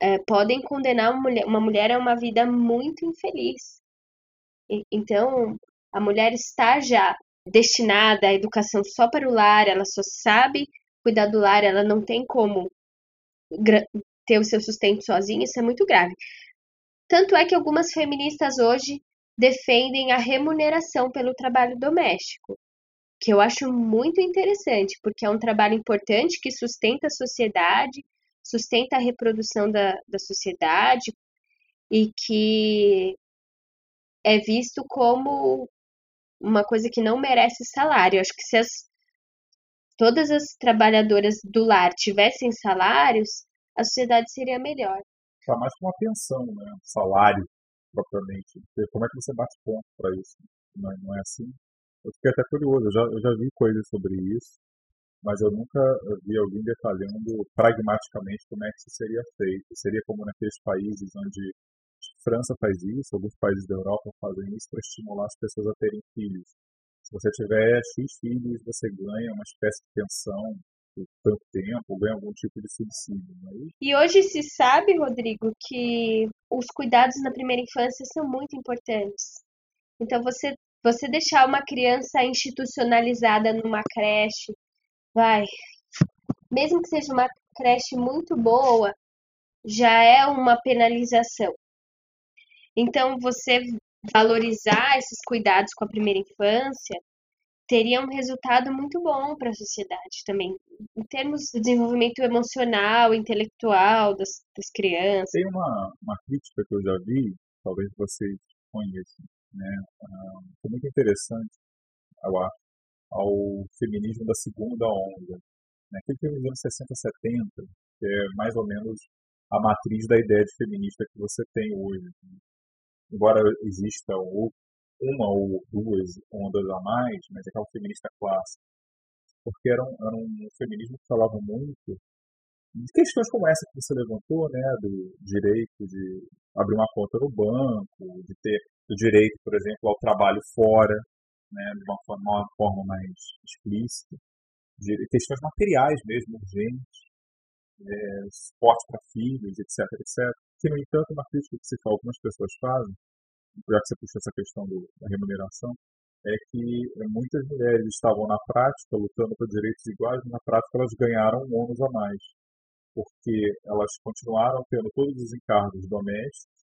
B: é, podem condenar uma mulher, uma mulher a uma vida muito infeliz. E, então, a mulher está já destinada à educação só para o lar, ela só sabe cuidar do lar, ela não tem como ter o seu sustento sozinha, isso é muito grave. Tanto é que algumas feministas hoje defendem a remuneração pelo trabalho doméstico, que eu acho muito interessante, porque é um trabalho importante que sustenta a sociedade, sustenta a reprodução da, da sociedade e que é visto como uma coisa que não merece salário. Eu acho que se as, todas as trabalhadoras do lar tivessem salários, a sociedade seria melhor.
C: Tá mais com uma pensão, né? Salário, propriamente. Como é que você bate ponto para isso? Não é, não é assim? Eu fiquei até curioso, eu já, eu já vi coisas sobre isso mas eu nunca vi alguém detalhando pragmaticamente como é que isso seria feito. Seria como naqueles países onde França faz isso, alguns países da Europa fazem isso para estimular as pessoas a terem filhos. Se você tiver X filhos, você ganha uma espécie de pensão por tanto tempo, ganha algum tipo de subsídio. Mas... É
B: e hoje se sabe, Rodrigo, que os cuidados na primeira infância são muito importantes. Então, você, você deixar uma criança institucionalizada numa creche, vai, mesmo que seja uma creche muito boa, já é uma penalização. Então, você valorizar esses cuidados com a primeira infância teria um resultado muito bom para a sociedade também, em termos de desenvolvimento emocional, intelectual das, das crianças.
C: Tem uma, uma crítica que eu já vi, talvez vocês conheçam, né? Foi muito interessante, eu acho, ao feminismo da segunda onda. Né? Aquele feminismo anos 60, 70, que é mais ou menos a matriz da ideia de feminista que você tem hoje. Né? Embora exista uma ou duas ondas a mais, mas é aquela feminista clássica. Porque era um, era um feminismo que falava muito de questões como essa que você levantou, né, do direito de abrir uma conta no banco, de ter o direito, por exemplo, ao trabalho fora, né, de uma forma, uma forma mais explícita, de questões materiais mesmo, urgentes, é, suporte para filhos, etc, etc. Que, no entanto, uma crítica que se fala, algumas pessoas fazem, já que você puxou essa questão do, da remuneração, é que muitas mulheres estavam na prática lutando por direitos iguais, mas na prática elas ganharam um ônus a mais, porque elas continuaram tendo todos os encargos domésticos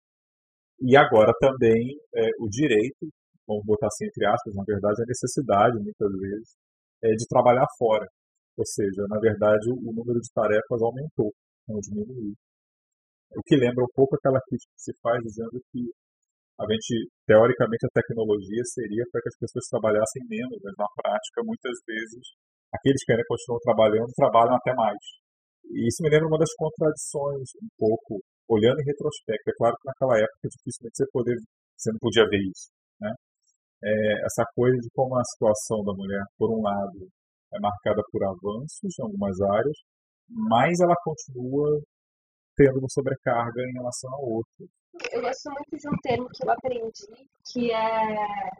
C: e agora também é, o direito vamos botar assim entre aspas, na verdade, a necessidade, muitas vezes, é de trabalhar fora. Ou seja, na verdade, o número de tarefas aumentou, não diminuiu. O que lembra um pouco aquela crítica que se faz dizendo que a gente, teoricamente, a tecnologia seria para que as pessoas trabalhassem menos, mas na prática, muitas vezes, aqueles que ainda continuam trabalhando, trabalham até mais. E isso me lembra uma das contradições, um pouco, olhando em retrospecto. É claro que naquela época dificilmente você, poder, você não podia ver isso. Né? é, essa coisa de como a situação da mulher, por um lado, é marcada por avanços em algumas áreas, mas ela continua tendo uma sobrecarga em relação a outras.
B: Eu gosto muito de um termo que eu aprendi, que é,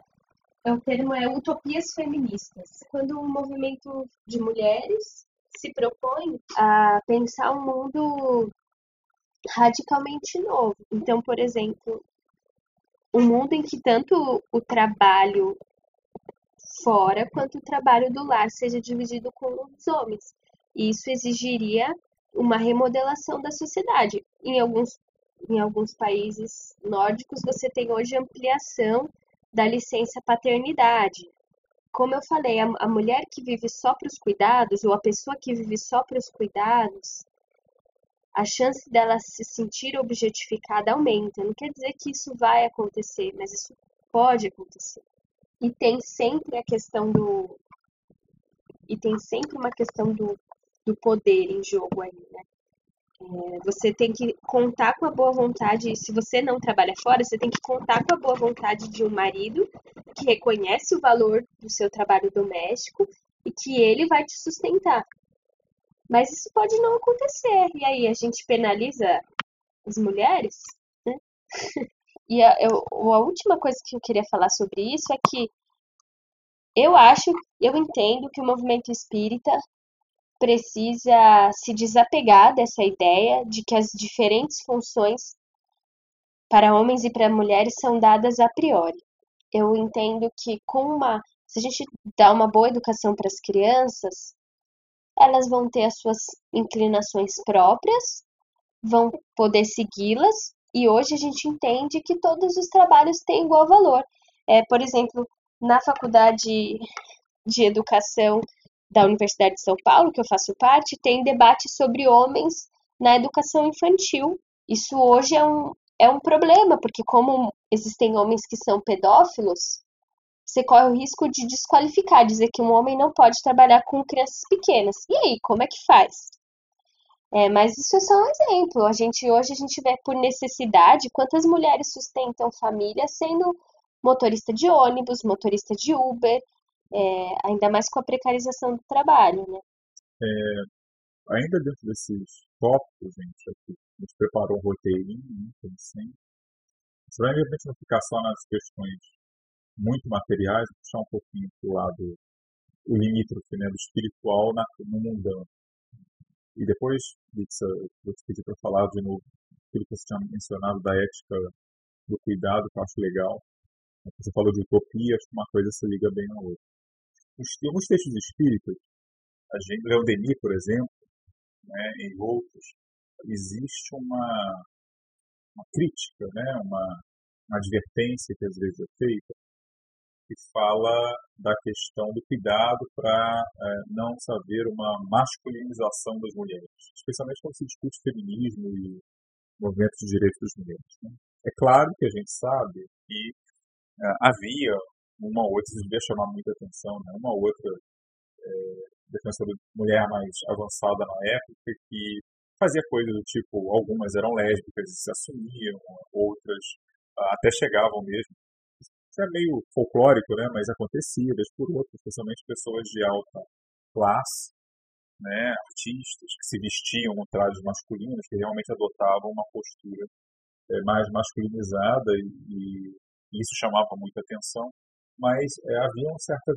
B: é o termo é utopias feministas. Quando um movimento de mulheres se propõe a pensar um mundo radicalmente novo. Então, por exemplo, um mundo em que tanto o trabalho fora quanto o trabalho do lar seja dividido com os homens. E isso exigiria uma remodelação da sociedade. Em alguns, em alguns países nórdicos, você tem hoje ampliação da licença paternidade. Como eu falei, a, a mulher que vive só para os cuidados, ou a pessoa que vive só para os cuidados, a chance dela se sentir objetificada aumenta. Não quer dizer que isso vai acontecer, mas isso pode acontecer. E tem sempre a questão do. E tem sempre uma questão do, do poder em jogo aí, né? É, você tem que contar com a boa vontade. Se você não trabalha fora, você tem que contar com a boa vontade de um marido que reconhece o valor do seu trabalho doméstico e que ele vai te sustentar. Mas isso pode não acontecer. E aí a gente penaliza as mulheres, né? e a, eu, a última coisa que eu queria falar sobre isso é que eu acho, eu entendo que o movimento espírita precisa se desapegar dessa ideia de que as diferentes funções para homens e para mulheres são dadas a priori. Eu entendo que com uma, se a gente dá uma boa educação para as crianças, elas vão ter as suas inclinações próprias, vão poder segui-las, e hoje a gente entende que todos os trabalhos têm igual valor. É, por exemplo, na faculdade de educação da Universidade de São Paulo, que eu faço parte, tem debate sobre homens na educação infantil. Isso hoje é um, é um problema, porque como existem homens que são pedófilos, você corre o risco de desqualificar, dizer que um homem não pode trabalhar com crianças pequenas. E aí, como é que faz? É, mas isso é só um exemplo. A gente hoje a gente vê por necessidade quantas mulheres sustentam famílias sendo motorista de ônibus, motorista de Uber, é, ainda mais com a precarização do trabalho, né?
C: É, ainda dentro desses tópicos, gente, aqui, a gente preparou um roteirinho, né, como sempre. Você vai, evidentemente, não ficar só nas questões muito materiais, puxar um pouquinho para o lado, o limítrofe né, do espiritual na, no mundano. E depois, Lixa, vou te pedir para falar de novo aquilo que você tinha mencionado da ética do cuidado, que eu acho legal. Você falou de utopia, acho que uma coisa se liga bem à outra. Em alguns textos espíritas, a gente, Leon Denis, por exemplo, né, em outros, existe uma, uma crítica, né, uma, uma advertência que às vezes é feita, que fala da questão do cuidado para é, não saber uma masculinização das mulheres, especialmente quando se discute feminismo e movimentos de direitos das mulheres. Né? É claro que a gente sabe que é, havia uma ou outra, isso devia chamar muita atenção, né? uma ou outra é, defensora de mulher mais avançada na época que fazia coisas do tipo, algumas eram lésbicas e se assumiam, outras ah, até chegavam mesmo isso é meio folclórico, né? Mas acontecia, vez por outra, especialmente pessoas de alta classe, né? Artistas que se vestiam com trajes masculinos, que realmente adotavam uma postura é, mais masculinizada e, e, isso chamava muita atenção. Mas é, havia um certo,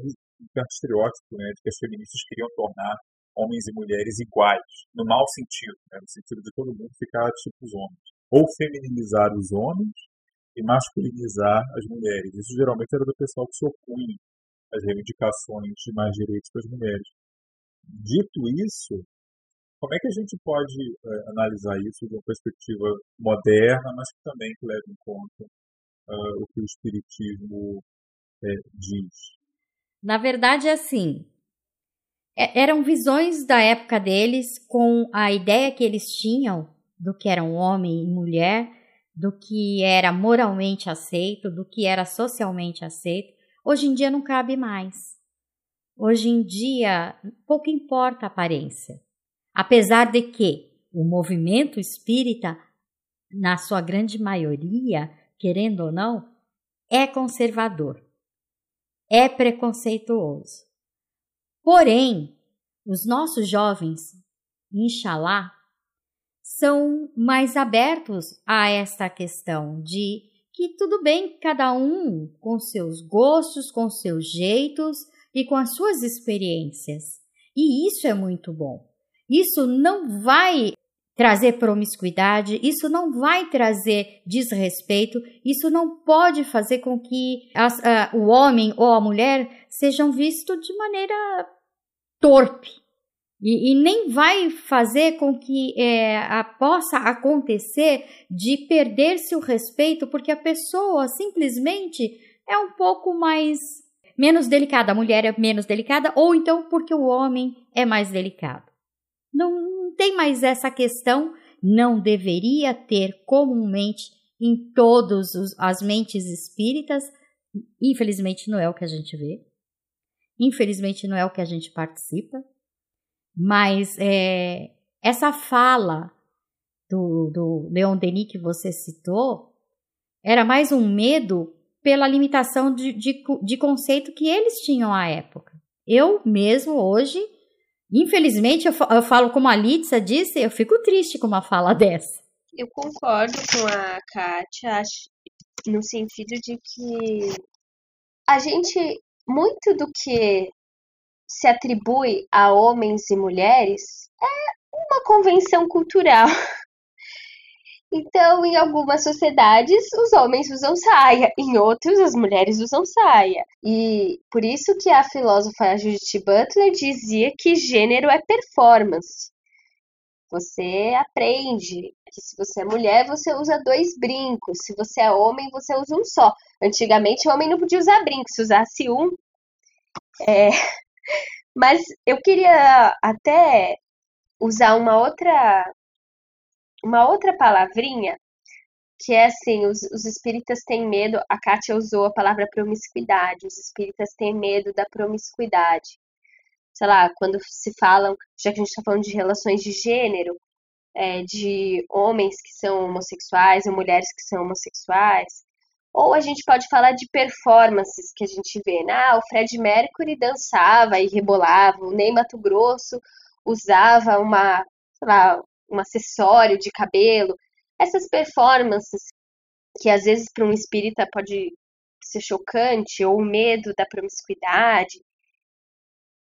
C: certo estereótipo, né? De que as feministas queriam tornar homens e mulheres iguais, no mau sentido, né? no sentido de todo mundo ficar tipo os homens. Ou feminilizar os homens, e masculinizar as mulheres. Isso geralmente era do pessoal que se opunha às reivindicações de mais direitos para as mulheres. Dito isso, como é que a gente pode é, analisar isso de uma perspectiva moderna, mas que também leve em conta uh, o que o Espiritismo é, diz?
A: Na verdade, é assim. É, eram visões da época deles com a ideia que eles tinham do que era um homem e mulher do que era moralmente aceito, do que era socialmente aceito, hoje em dia não cabe mais. Hoje em dia, pouco importa a aparência. Apesar de que o movimento espírita, na sua grande maioria, querendo ou não, é conservador, é preconceituoso. Porém, os nossos jovens, inshallah, são mais abertos a esta questão de que tudo bem cada um com seus gostos, com seus jeitos e com as suas experiências. E isso é muito bom. Isso não vai trazer promiscuidade, isso não vai trazer desrespeito, isso não pode fazer com que as, o homem ou a mulher sejam vistos de maneira torpe. E, e, nem vai fazer com que é, a, possa acontecer de perder-se o respeito, porque a pessoa simplesmente é um pouco mais menos delicada, a mulher é menos delicada, ou então porque o homem é mais delicado. Não, tem mais essa questão, não deveria ter comumente em todas as mentes espíritas. Infelizmente não é o que a gente vê. Infelizmente não é o que a gente participa. Mas é, essa fala do, do Leon Denis que você citou era mais um medo pela limitação de, de, de conceito que eles tinham à época. Eu mesmo hoje Infelizmente, eu, falo como a Litsa disse, eu fico triste com uma fala dessa.
B: Eu concordo com a Kátia, no sentido de que a gente, muito do que se atribui a homens e mulheres é uma convenção cultural. Então, em algumas sociedades, os homens usam saia, em outras, as mulheres usam saia. E por isso que a filósofa Judith Butler dizia que gênero é performance. Você aprende que se você é mulher, você usa dois brincos. Se você é homem, você usa um só. Antigamente, o homem não podia usar brinco. Se usasse um. É... Mas eu queria até usar uma outra uma outra palavrinha que é assim, os, os espíritas têm medo, a Kátia usou a palavra promiscuidade, os espíritas têm medo da promiscuidade. Sei lá, quando se falam, já que a gente está falando de relações de gênero, é, de homens que são homossexuais ou mulheres que são homossexuais, ou a gente pode falar de performances que a gente vê, né? Ah, o Fred Mercury dançava e rebolava, o Ney Mato Grosso usava uma, sei lá, um acessório de cabelo. Essas performances que às vezes para um espírita pode ser chocante, ou o medo da promiscuidade.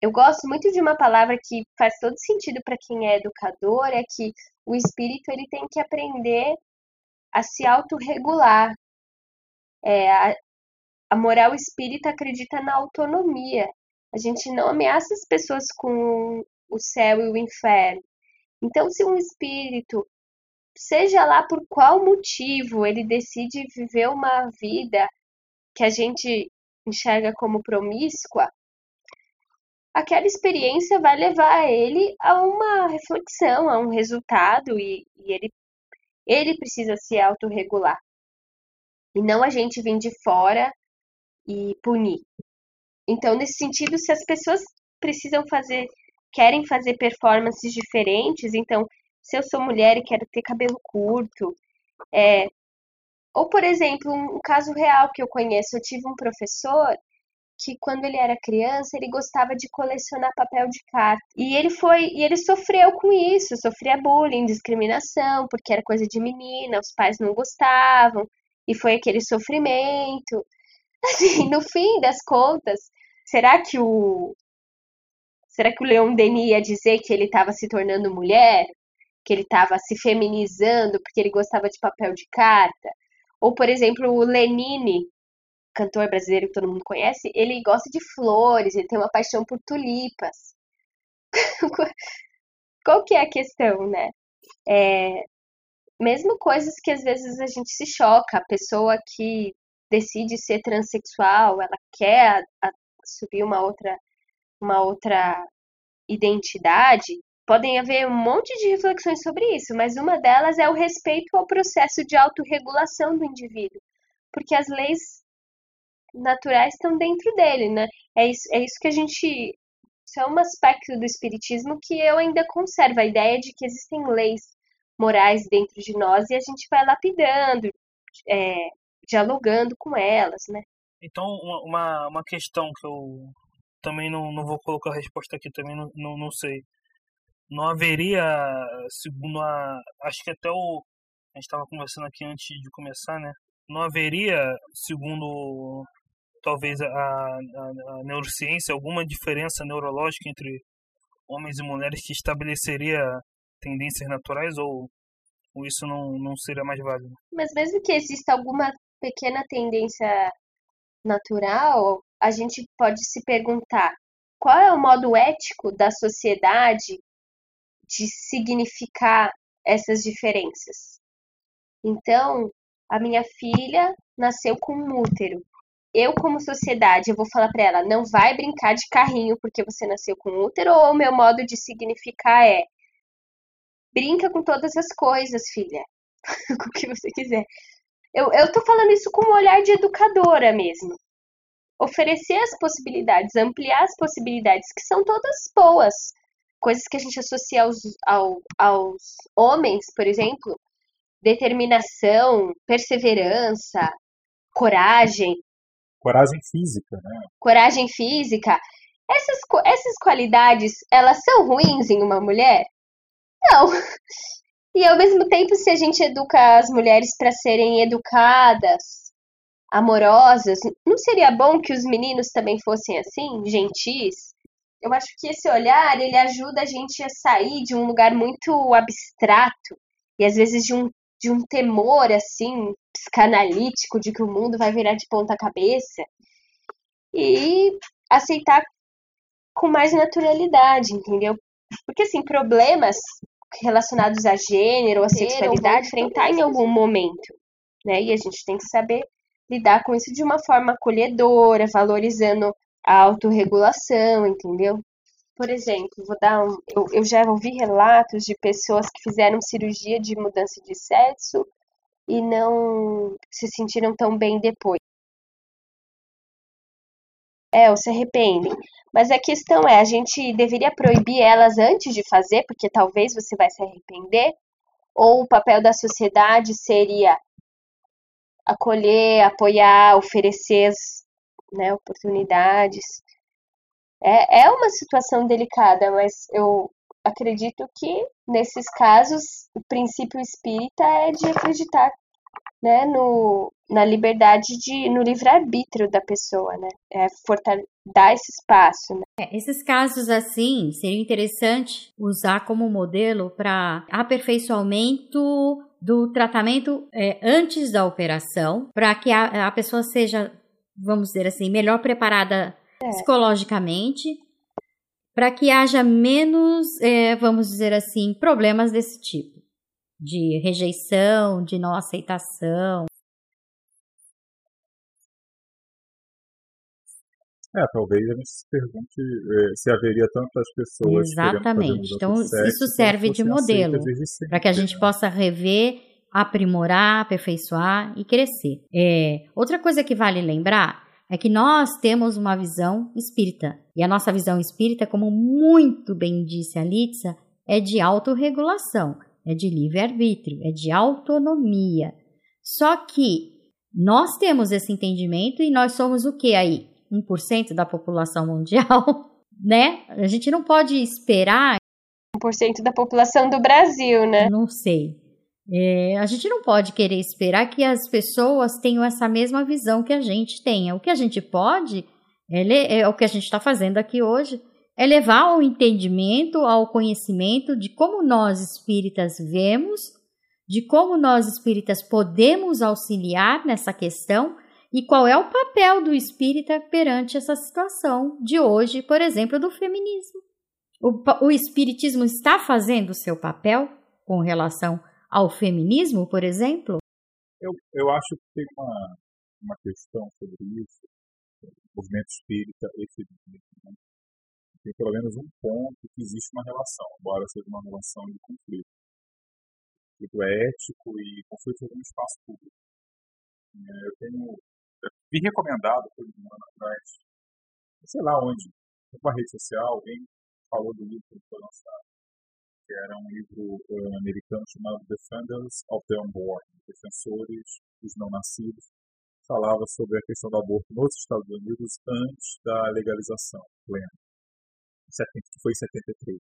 B: Eu gosto muito de uma palavra que faz todo sentido para quem é educador, é que o espírito ele tem que aprender a se autorregular. É, a, a moral espírita acredita na autonomia. A gente não ameaça as pessoas com o céu e o inferno. Então, se um espírito, seja lá por qual motivo, ele decide viver uma vida que a gente enxerga como promíscua, aquela experiência vai levar ele a uma reflexão, a um resultado, e, e ele, ele precisa se autorregular. E não a gente vir de fora e punir. Então, nesse sentido, se as pessoas precisam fazer querem fazer performances diferentes. Então, se eu sou mulher e quero ter cabelo curto, é... ou por exemplo, um caso real que eu conheço, eu tive um professor que quando ele era criança ele gostava de colecionar papel de carta e ele foi e ele sofreu com isso, sofria bullying, discriminação porque era coisa de menina, os pais não gostavam e foi aquele sofrimento. Assim, no fim das contas, será que o Será que o Leon Denis ia dizer que ele estava se tornando mulher? Que ele estava se feminizando porque ele gostava de papel de carta? Ou, por exemplo, o Lenine, cantor brasileiro que todo mundo conhece, ele gosta de flores, ele tem uma paixão por tulipas. Qual que é a questão, né? É, mesmo coisas que às vezes a gente se choca, a pessoa que decide ser transexual, ela quer a, a subir uma outra uma outra identidade, podem haver um monte de reflexões sobre isso, mas uma delas é o respeito ao processo de autorregulação do indivíduo, porque as leis naturais estão dentro dele, né? É isso, é isso que a gente. Isso é um aspecto do Espiritismo que eu ainda conservo, a ideia de que existem leis morais dentro de nós e a gente vai lapidando, é, dialogando com elas, né?
D: Então, uma, uma questão que eu também não, não vou colocar a resposta aqui, também não, não, não sei. Não haveria, segundo a. Acho que até o. A gente estava conversando aqui antes de começar, né? Não haveria, segundo talvez a, a, a neurociência, alguma diferença neurológica entre homens e mulheres que estabeleceria tendências naturais ou, ou isso não, não seria mais válido?
B: Mas mesmo que exista alguma pequena tendência natural, a gente pode se perguntar qual é o modo ético da sociedade de significar essas diferenças. Então, a minha filha nasceu com um útero. Eu, como sociedade, eu vou falar para ela, não vai brincar de carrinho porque você nasceu com útero, ou o meu modo de significar é brinca com todas as coisas, filha. com o que você quiser. Eu, eu tô falando isso com um olhar de educadora mesmo oferecer as possibilidades, ampliar as possibilidades, que são todas boas. Coisas que a gente associa aos, ao, aos homens, por exemplo, determinação, perseverança, coragem.
C: Coragem física, né?
B: Coragem física. Essas, essas qualidades, elas são ruins em uma mulher? Não. E ao mesmo tempo, se a gente educa as mulheres para serem educadas, amorosas, não seria bom que os meninos também fossem assim, gentis? Eu acho que esse olhar, ele ajuda a gente a sair de um lugar muito abstrato e às vezes de um, de um temor assim, psicanalítico de que o mundo vai virar de ponta cabeça e aceitar com mais naturalidade, entendeu? Porque assim, problemas relacionados a gênero, a sexualidade, enfrentar em algum momento, né? E a gente tem que saber lidar com isso de uma forma acolhedora, valorizando a autorregulação, entendeu? Por exemplo, vou dar um, eu, eu já ouvi relatos de pessoas que fizeram cirurgia de mudança de sexo e não se sentiram tão bem depois. É, ou se arrependem. Mas a questão é, a gente deveria proibir elas antes de fazer, porque talvez você vai se arrepender? Ou o papel da sociedade seria acolher, apoiar, oferecer né, oportunidades? É, é uma situação delicada, mas eu acredito que nesses casos o princípio espírita é de acreditar né, no, na liberdade de no livre-arbítrio da pessoa, né? É dar esse espaço. Né?
A: É, esses casos assim seria interessante usar como modelo para aperfeiçoamento do tratamento é, antes da operação, para que a, a, pessoa seja, vamos dizer assim, melhor preparada é. psicologicamente, para que haja menos, é, vamos dizer assim, problemas desse tipo de rejeição, de não aceitação.
C: É, talvez a gente se pergunte é, se haveria tantas pessoas.
A: Exatamente. Então, isso serve de modelo para que a gente possa rever, aprimorar, aperfeiçoar e crescer. É, outra coisa que vale lembrar é que nós temos uma visão espírita. E a nossa visão espírita, como muito bem disse a Litsa, é de autorregulação é de livre-arbítrio, é de autonomia. Só que nós temos esse entendimento e nós somos o que aí? 1% da população mundial, né? A gente não pode esperar.
B: 1% da população do Brasil, né?
A: Não sei. É, a gente não pode querer esperar que as pessoas tenham essa mesma visão que a gente tenha. O que a gente pode é, é o que a gente está fazendo aqui hoje, é levar ao entendimento, ao conhecimento de como nós espíritas vemos, de como nós espíritas podemos auxiliar nessa questão e qual é o papel do espírita perante essa situação de hoje, por exemplo, do feminismo. O, o espiritismo está fazendo o seu papel com relação ao feminismo, por exemplo?
C: Eu, eu acho que tem uma, uma questão sobre isso, o movimento espírita e feminismo. Né? tem pelo menos um ponto que existe uma relação, embora seja uma relação de conflito. Conflito ético e conflito no espaço público. É, eu tenho. Vi recomendado por um ano atrás, sei lá onde, uma rede social, alguém falou do livro que foi lançado, que era um livro uh, americano chamado Defenders of the Unborn Defensores dos Não Nascidos. Falava sobre a questão do aborto nos Estados Unidos antes da legalização plena que foi em 73,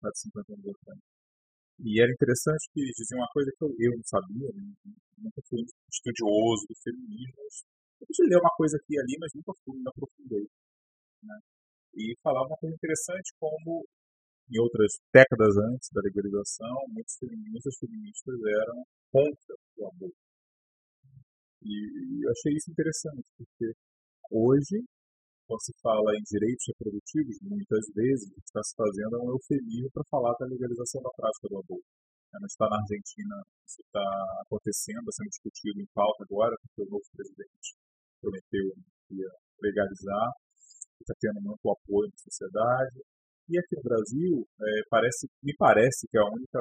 C: quase 50 anos atrás. E era interessante que eles diziam uma coisa que eu, eu não sabia, né? nunca fui estudioso do feminismo. Podia ler uma coisa aqui e ali, mas nunca fui, me aprofundei. Né? E falava uma coisa interessante como em outras décadas antes da legalização, muitos feministas feministas eram contra o aborto. E eu achei isso interessante, porque hoje quando se fala em direitos reprodutivos, muitas vezes o que está se fazendo é um eufemismo para falar da legalização da prática do aborto. Não está na Argentina, isso está acontecendo, sendo discutido em pauta agora, porque o novo presidente prometeu que ia legalizar, está tendo muito apoio na sociedade. E aqui no Brasil, é, parece, me parece que a única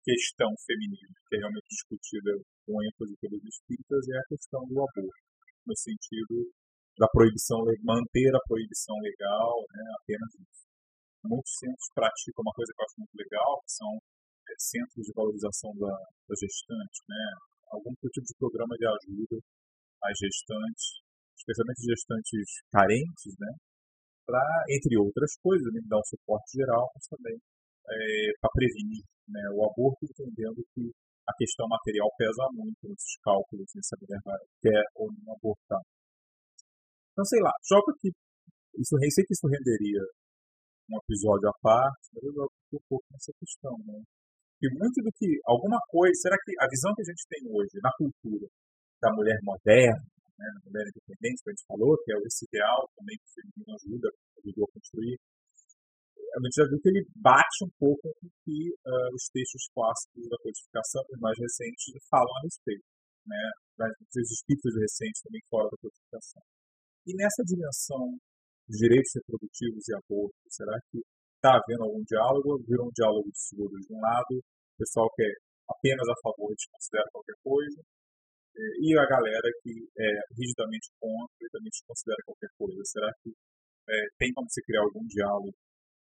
C: questão feminina que é realmente discutida com ênfase pelos espíritas é a questão do aborto, no sentido da proibição, manter a proibição legal, né, apenas isso. Muitos centros praticam uma coisa que eu acho muito legal, que são é, centros de valorização da, da gestante, né, algum tipo de programa de ajuda às gestantes, especialmente gestantes carentes, né, para, entre outras coisas, né, dar um suporte geral, mas também é, para prevenir né, o aborto, entendendo que a questão material pesa muito nesses cálculos, se a mulher quer ou não abortar. Então, sei lá, joga que isso, sei que isso renderia um episódio à parte, mas eu jogo um pouco nessa questão, né? E muito do que, alguma coisa, será que a visão que a gente tem hoje na cultura da mulher moderna, né, da mulher independente, que a gente falou, que é esse ideal também que o feminino ajuda, ajudou a construir, a gente já viu que ele bate um pouco com o que uh, os textos clássicos da codificação, mais recentes, falam a respeito. Né? Os espíritos recentes também fora da codificação. E nessa dimensão dos direitos reprodutivos e aborto, será que está havendo algum diálogo? Virou um diálogo de surdos de um lado, o pessoal que é apenas a favor desconsidera qualquer coisa, e a galera que é rigidamente contra e também qualquer coisa. Será que é, tem como se criar algum diálogo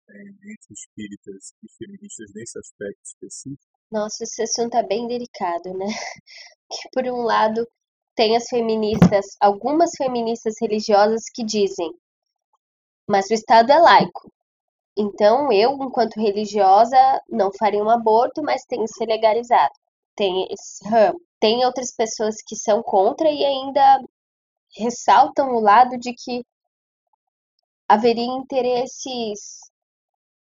C: é, entre espíritas e feministas nesse aspecto específico?
B: Nossa, esse assunto é bem delicado, né? Que por um lado tem as feministas, algumas feministas religiosas que dizem, mas o Estado é laico. Então eu, enquanto religiosa, não faria um aborto, mas tem que ser legalizado. Tem esse ramo. Tem outras pessoas que são contra e ainda ressaltam o lado de que haveria interesses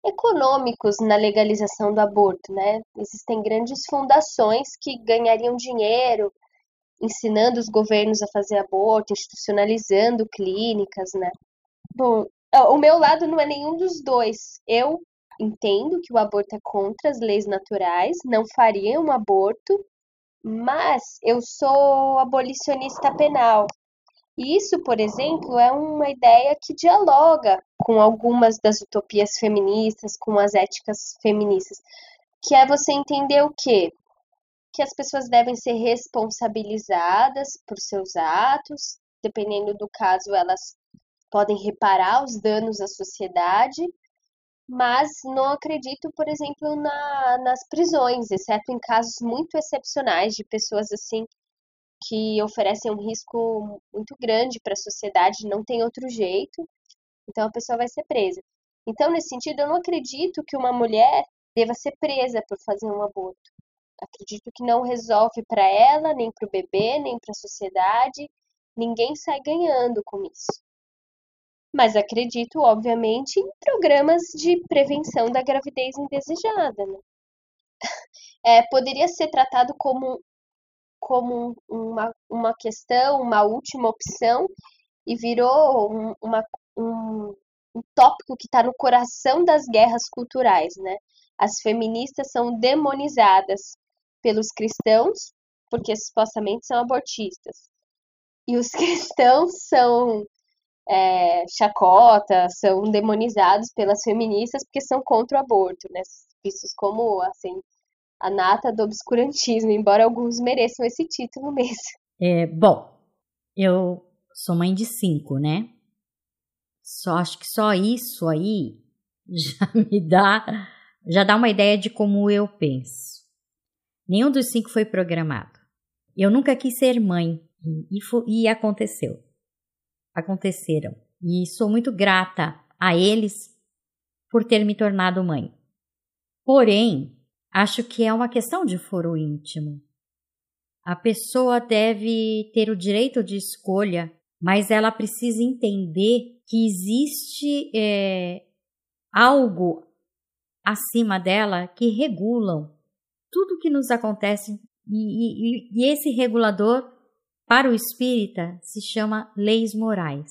B: econômicos na legalização do aborto, né? Existem grandes fundações que ganhariam dinheiro ensinando os governos a fazer aborto, institucionalizando clínicas, né? Bom, o meu lado não é nenhum dos dois. Eu entendo que o aborto é contra as leis naturais, não faria um aborto, mas eu sou abolicionista penal. Isso, por exemplo, é uma ideia que dialoga com algumas das utopias feministas, com as éticas feministas, que é você entender o quê? Que as pessoas devem ser responsabilizadas por seus atos, dependendo do caso, elas podem reparar os danos à sociedade, mas não acredito, por exemplo, na, nas prisões, exceto em casos muito excepcionais de pessoas assim que oferecem um risco muito grande para a sociedade, não tem outro jeito, então a pessoa vai ser presa. Então, nesse sentido, eu não acredito que uma mulher deva ser presa por fazer um aborto. Acredito que não resolve para ela, nem para o bebê, nem para a sociedade, ninguém sai ganhando com isso. Mas acredito, obviamente, em programas de prevenção da gravidez indesejada. Né? É, poderia ser tratado como como uma, uma questão, uma última opção, e virou um, uma, um, um tópico que está no coração das guerras culturais, né? As feministas são demonizadas pelos cristãos, porque supostamente são abortistas. E os cristãos são é, chacota, são demonizados pelas feministas porque são contra o aborto, né? Vistos como, assim, a nata do obscurantismo, embora alguns mereçam esse título mesmo.
A: É, bom, eu sou mãe de cinco, né? Só acho que só isso aí já me dá, já dá uma ideia de como eu penso. Nenhum dos cinco foi programado. Eu nunca quis ser mãe e, foi, e aconteceu. Aconteceram. E sou muito grata a eles por ter me tornado mãe. Porém, Acho que é uma questão de foro íntimo. A pessoa deve ter o direito de escolha, mas ela precisa entender que existe é, algo acima dela que regulam tudo que nos acontece e, e, e esse regulador para o espírita se chama leis morais.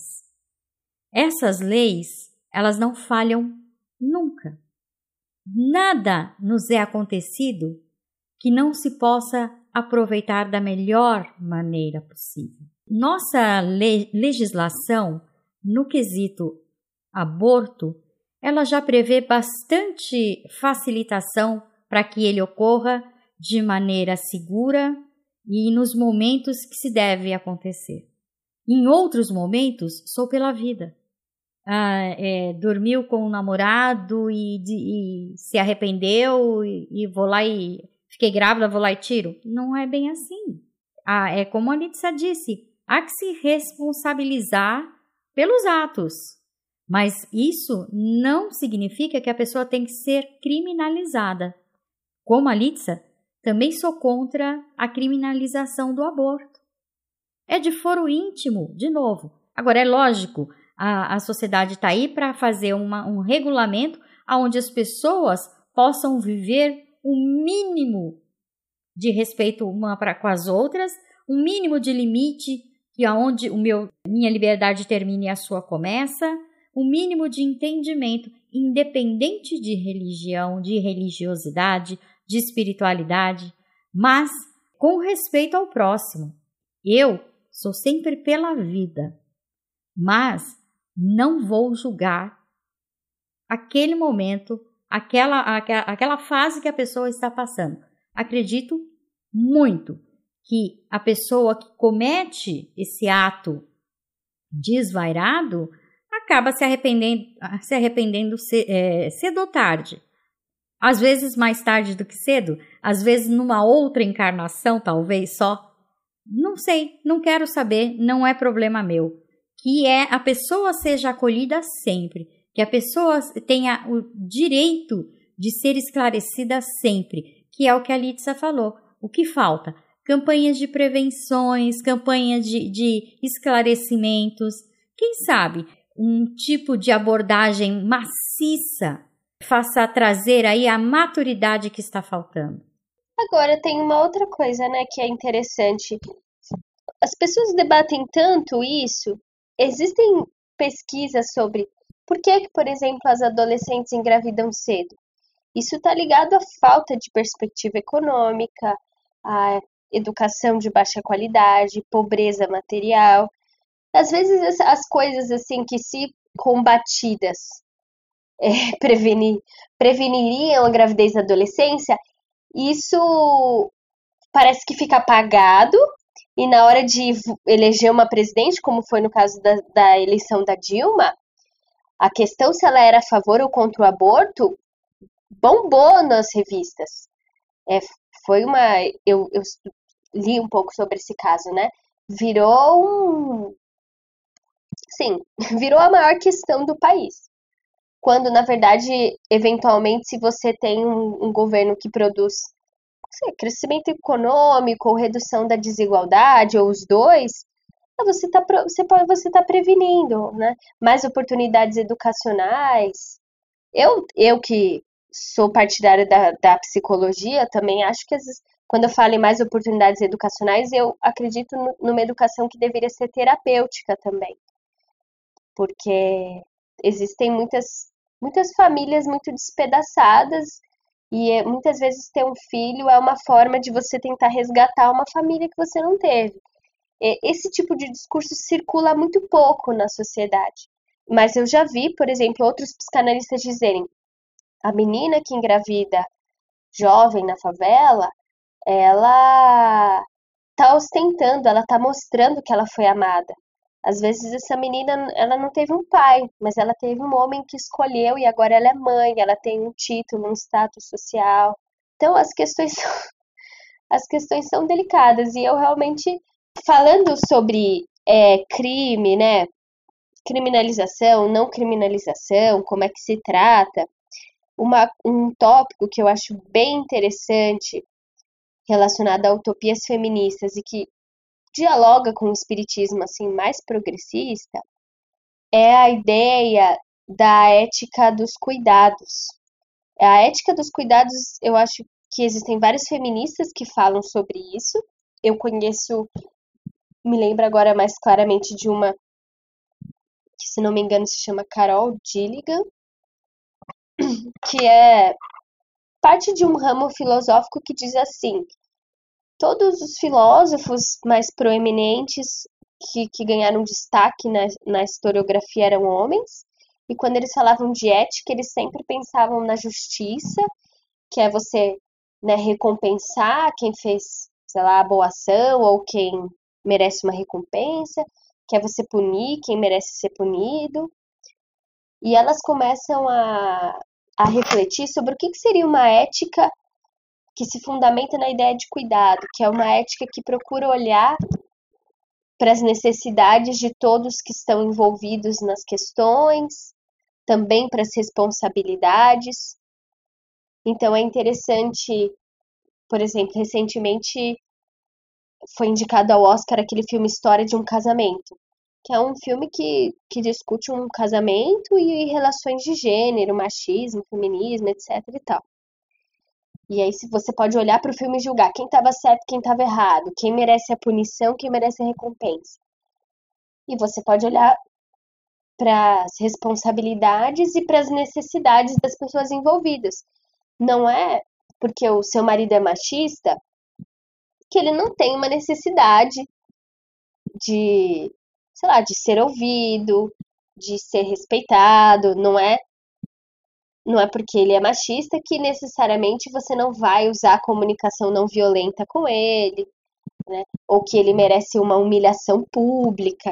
A: Essas leis, elas não falham nunca. Nada nos é acontecido que não se possa aproveitar da melhor maneira possível. Nossa le legislação no quesito aborto, ela já prevê bastante facilitação para que ele ocorra de maneira segura e nos momentos que se deve acontecer. Em outros momentos, sou pela vida ah, é, dormiu com um namorado e, e se arrependeu e, e, vou lá e fiquei grávida, vou lá e tiro. Não é bem assim. Ah, é como a Letícia disse, há que se responsabilizar pelos atos. Mas isso não significa que a pessoa tem que ser criminalizada. Como a Litsa, também sou contra a criminalização do aborto. É de foro íntimo, de novo. Agora, é lógico, a, a sociedade está aí para fazer uma, um regulamento onde as pessoas possam viver o um mínimo de respeito uma para com as outras, um mínimo de limite que aonde o meu minha liberdade termina e a sua começa, um mínimo de entendimento independente de religião, de religiosidade, de espiritualidade, mas com respeito ao próximo. Eu sou sempre pela vida, mas não vou julgar aquele momento, aquela, aquela fase que a pessoa está passando. Acredito muito que a pessoa que comete esse ato desvairado acaba se arrependendo, se arrependendo é, cedo ou tarde. Às vezes mais tarde do que cedo, às vezes numa outra encarnação, talvez só. Não sei, não quero saber, não é problema meu. Que é a pessoa seja acolhida sempre, que a pessoa tenha o direito de ser esclarecida sempre, que é o que a Litsa falou. O que falta? Campanhas de prevenções, campanhas de, de esclarecimentos. Quem sabe um tipo de abordagem maciça faça trazer aí a maturidade que está faltando.
B: Agora tem uma outra coisa, né, que é interessante. As pessoas debatem tanto isso. Existem pesquisas sobre por que, por exemplo, as adolescentes engravidam cedo. Isso está ligado à falta de perspectiva econômica, à educação de baixa qualidade, pobreza material. Às vezes as coisas assim que se combatidas é, prevenir, preveniriam a gravidez na adolescência, isso parece que fica apagado e na hora de eleger uma presidente, como foi no caso da, da eleição da Dilma, a questão se ela era a favor ou contra o aborto bombou nas revistas. É, foi uma. Eu, eu li um pouco sobre esse caso, né? Virou um. Sim, virou a maior questão do país. Quando, na verdade, eventualmente, se você tem um, um governo que produz sei, crescimento econômico ou redução da desigualdade, ou os dois, você está você você tá prevenindo, né? Mais oportunidades educacionais. Eu, eu que sou partidária da, da psicologia, também acho que quando eu falo em mais oportunidades educacionais, eu acredito no, numa educação que deveria ser terapêutica também. Porque existem muitas, muitas famílias muito despedaçadas e é, muitas vezes ter um filho é uma forma de você tentar resgatar uma família que você não teve. Esse tipo de discurso circula muito pouco na sociedade. Mas eu já vi, por exemplo, outros psicanalistas dizerem: a menina que engravida jovem na favela, ela tá ostentando, ela tá mostrando que ela foi amada. Às vezes essa menina, ela não teve um pai, mas ela teve um homem que escolheu e agora ela é mãe, ela tem um título, um status social. Então as questões as questões são delicadas e eu realmente falando sobre é, crime, né? Criminalização, não criminalização, como é que se trata. Uma, um tópico que eu acho bem interessante relacionado a utopias feministas e que dialoga com o espiritismo assim mais progressista é a ideia da ética dos cuidados. A ética dos cuidados, eu acho que existem várias feministas que falam sobre isso. Eu conheço me lembro agora mais claramente de uma que, se não me engano, se chama Carol Gilligan, que é parte de um ramo filosófico que diz assim: todos os filósofos mais proeminentes que, que ganharam destaque na, na historiografia eram homens, e quando eles falavam de ética, eles sempre pensavam na justiça, que é você né, recompensar quem fez, sei lá, boa ação ou quem merece uma recompensa, que é você punir quem merece ser punido. E elas começam a, a refletir sobre o que, que seria uma ética que se fundamenta na ideia de cuidado, que é uma ética que procura olhar para as necessidades de todos que estão envolvidos nas questões, também para as responsabilidades. Então é interessante, por exemplo, recentemente foi indicado ao Oscar aquele filme História de um Casamento, que é um filme que, que discute um casamento e relações de gênero, machismo, feminismo, etc e tal. E aí você pode olhar para o filme e julgar quem estava certo, quem estava errado, quem merece a punição, quem merece a recompensa. E você pode olhar para as responsabilidades e para as necessidades das pessoas envolvidas. Não é porque o seu marido é machista que ele não tem uma necessidade de, sei lá, de ser ouvido, de ser respeitado, não é não é porque ele é machista que necessariamente você não vai usar a comunicação não violenta com ele, né? Ou que ele merece uma humilhação pública.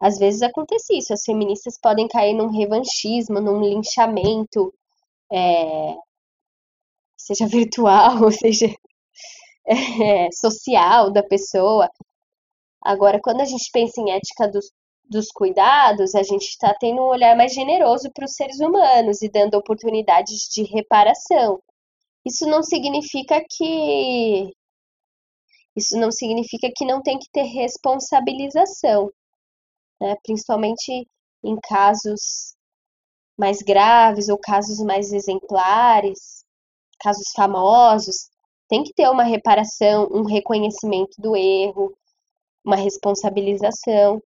B: Às vezes acontece isso, as feministas podem cair num revanchismo, num linchamento, é, seja virtual, seja é, social da pessoa. Agora, quando a gente pensa em ética dos, dos cuidados, a gente está tendo um olhar mais generoso para os seres humanos e dando oportunidades de reparação. Isso não significa que isso não significa que não tem que ter responsabilização né? principalmente em casos mais graves ou casos mais exemplares, casos famosos, tem que ter uma reparação, um reconhecimento do erro, uma responsabilização.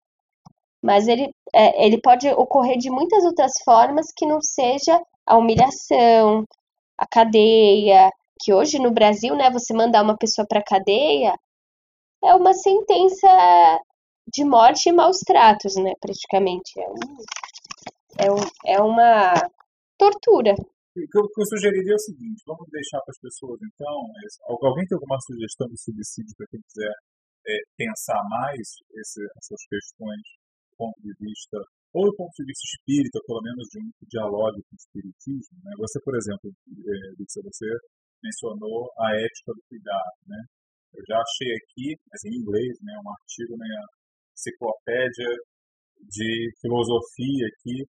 B: Mas ele, é, ele pode ocorrer de muitas outras formas que não seja a humilhação, a cadeia, que hoje no Brasil, né, você mandar uma pessoa para cadeia é uma sentença de morte e maus tratos, né? Praticamente. É, um, é, um, é uma tortura.
C: O que eu, eu sugeriria é o seguinte: vamos deixar para as pessoas, então. Alguém tem alguma sugestão de suicídio para quem quiser é, pensar mais esse, essas questões ponto de vista, ou do ponto de vista espírita, pelo menos de um diálogo com o espiritismo? Né? Você, por exemplo, é, você mencionou a ética do cuidado, né? Eu já achei aqui, mas em inglês, né, um artigo na né, enciclopédia de filosofia aqui,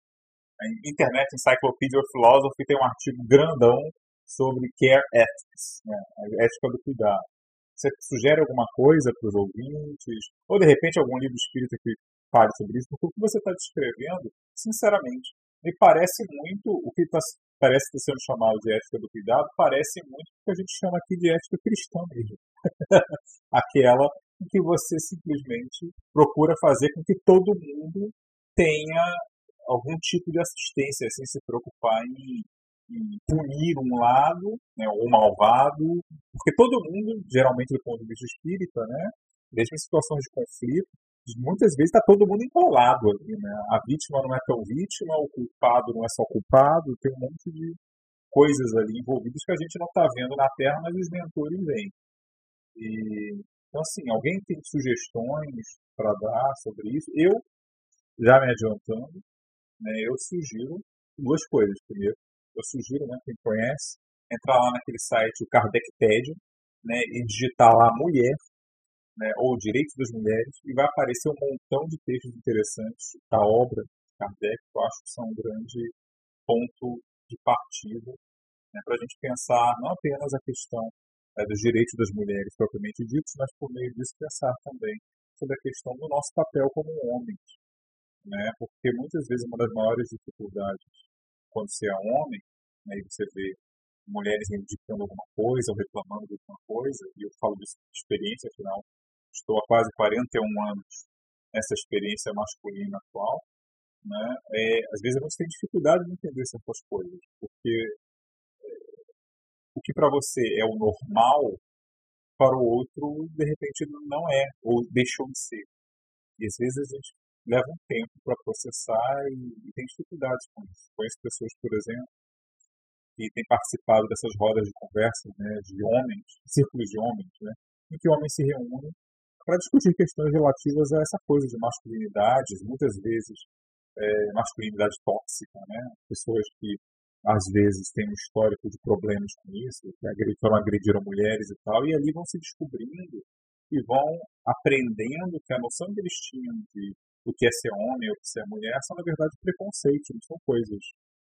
C: Internet Encyclopedia of Philosophy tem um artigo grandão sobre care ethics, né, a ética do cuidado. Você sugere alguma coisa para os ouvintes? Ou, de repente, algum livro espírita que fale sobre isso? Porque o que você está descrevendo, sinceramente, me parece muito, o que tá, parece estar sendo chamado de ética do cuidado, parece muito o que a gente chama aqui de ética cristã mesmo. Aquela em que você simplesmente procura fazer com que todo mundo tenha algum tipo de assistência, sem se preocupar em, em punir um lado, né, ou malvado, porque todo mundo, geralmente do ponto de vista espírita, né, mesmo em situações de conflito, muitas vezes está todo mundo enrolado ali, né? A vítima não é tão vítima, o culpado não é só culpado, tem um monte de coisas ali envolvidas que a gente não está vendo na Terra, mas os mentores veem. E então, assim, alguém tem sugestões para dar sobre isso? Eu, já me adiantando, né, eu sugiro duas coisas. Primeiro, eu sugiro, né, quem conhece, entrar lá naquele site, o Kardecpedia, né, e digitar lá mulher, né, ou direitos das mulheres, e vai aparecer um montão de textos interessantes da obra de Kardec, que eu acho que são um grande ponto de partida né, para a gente pensar não apenas a questão é, dos direitos das mulheres propriamente ditos, mas por meio disso pensar também sobre a questão do nosso papel como homens. Né? Porque muitas vezes uma das maiores dificuldades quando você é homem, né, e você vê mulheres indicando alguma coisa ou reclamando de alguma coisa, e eu falo de experiência, afinal, estou há quase 41 anos nessa experiência masculina atual, né, é, às vezes a gente tem dificuldade de entender certas coisas, porque o que para você é o normal, para o outro, de repente, não é, ou deixou de ser. E às vezes a gente leva um tempo para processar e, e, tem dificuldades com isso. Conheço pessoas, por exemplo, que têm participado dessas rodas de conversa né, de homens, círculos de homens, né, em que homens se reúnem para discutir questões relativas a essa coisa de masculinidades, muitas vezes é, masculinidade tóxica, né? Pessoas que às vezes tem um histórico de problemas com isso, que foram agrediram mulheres e tal, e ali vão se descobrindo e vão aprendendo que a noção que eles tinham de o que é ser homem ou que é ser mulher são, na verdade, preconceitos, não são coisas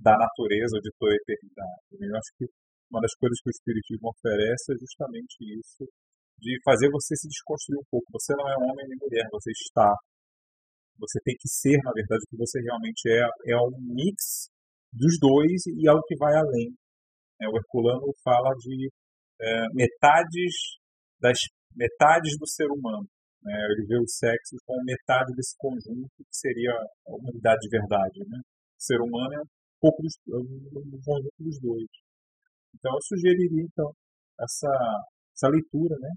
C: da natureza de toda a eternidade. Né? Eu acho que uma das coisas que o Espiritismo oferece é justamente isso, de fazer você se desconstruir um pouco. Você não é homem nem mulher, você está. Você tem que ser, na verdade, o que você realmente é. É um mix dos dois e algo que vai além. É, o Herculano fala de é, metades das metades do ser humano. Né? Ele vê o sexo como metade desse conjunto que seria a humanidade de verdade. Né? O ser humano é um pouco dos, é um conjunto dos dois. Então eu sugeriria então essa, essa leitura né,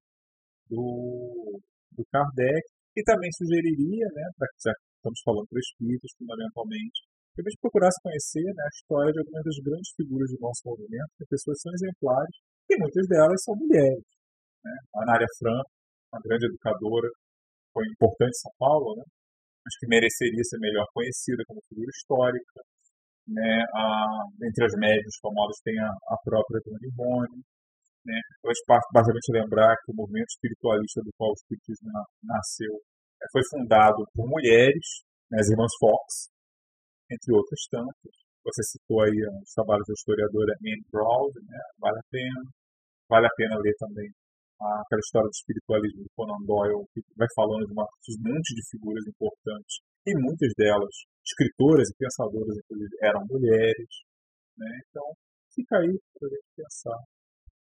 C: do, do Kardec e também sugeriria, né, para já estamos falando para espíritos fundamentalmente, que a gente procurasse conhecer né, a história de algumas das grandes figuras do nosso movimento, que pessoas são exemplares e muitas delas são mulheres. Né? A Anária Franco, uma grande educadora, foi importante em São Paulo, né? que mereceria ser melhor conhecida como figura histórica. Né? A, entre as médias famosas tem a, a própria Dona Ivone. Né? Eu acho basicamente lembrar que o movimento espiritualista do qual o Espiritismo nasceu é, foi fundado por mulheres, né, as irmãs Fox, entre outras tantas. Você citou aí os trabalhos da historiadora Anne Brown, né? vale a pena. Vale a pena ler também aquela história do espiritualismo do Conan Doyle, que vai falando de, uma, de um monte de figuras importantes, e muitas delas, escritoras e pensadoras, inclusive, eram mulheres. Né? Então, fica aí para a gente pensar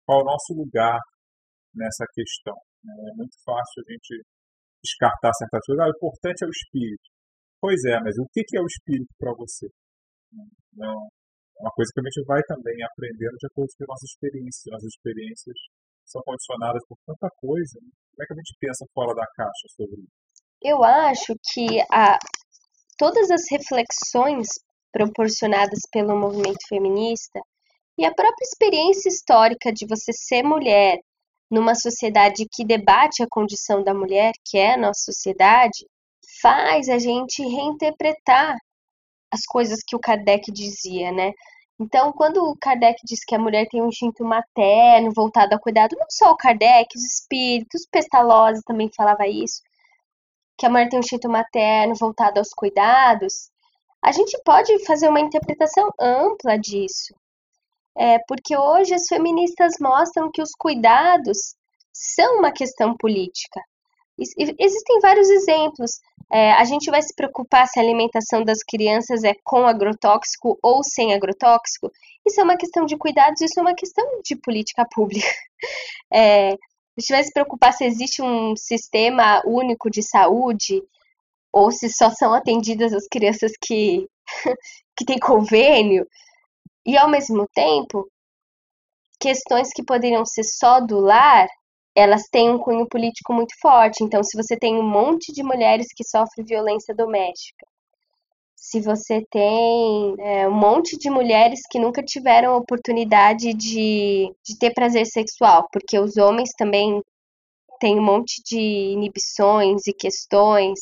C: qual o nosso lugar nessa questão. Né? É muito fácil a gente descartar certas coisas. Ah, o importante é o espírito. Pois é, mas o que é o espírito para você? Não, é uma coisa que a gente vai também aprendendo de acordo com as nossas experiências. Nossas experiências são condicionadas por tanta coisa. Né? Como é que a gente pensa fora da caixa sobre isso?
B: Eu acho que a, todas as reflexões proporcionadas pelo movimento feminista e a própria experiência histórica de você ser mulher numa sociedade que debate a condição da mulher, que é a nossa sociedade, faz a gente reinterpretar as coisas que o Kardec dizia, né? Então, quando o Kardec diz que a mulher tem um instinto materno voltado ao cuidado, não só o Kardec, os espíritos, Pestalozzi também falava isso, que a mulher tem um instinto materno voltado aos cuidados, a gente pode fazer uma interpretação ampla disso. É, porque hoje as feministas mostram que os cuidados são uma questão política. Existem vários exemplos. É, a gente vai se preocupar se a alimentação das crianças é com agrotóxico ou sem agrotóxico. Isso é uma questão de cuidados, isso é uma questão de política pública. É, a gente vai se preocupar se existe um sistema único de saúde ou se só são atendidas as crianças que, que têm convênio. E, ao mesmo tempo, questões que poderiam ser só do lar elas têm um cunho político muito forte. Então, se você tem um monte de mulheres que sofrem violência doméstica, se você tem é, um monte de mulheres que nunca tiveram oportunidade de, de ter prazer sexual, porque os homens também têm um monte de inibições e questões.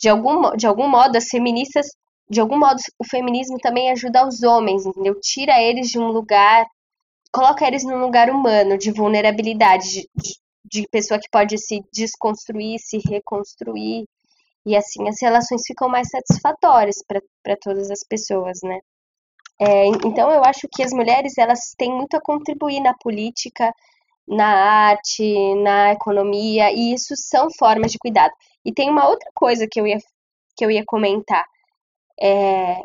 B: De algum, de algum modo, as feministas, de algum modo, o feminismo também ajuda os homens, entendeu? Tira eles de um lugar coloca eles num lugar humano, de vulnerabilidade, de, de, pessoa que pode se desconstruir, se reconstruir. E assim as relações ficam mais satisfatórias para todas as pessoas, né? É, então eu acho que as mulheres elas têm muito a contribuir na política, na arte, na economia, e isso são formas de cuidado. E tem uma outra coisa que eu ia, que eu ia comentar. É,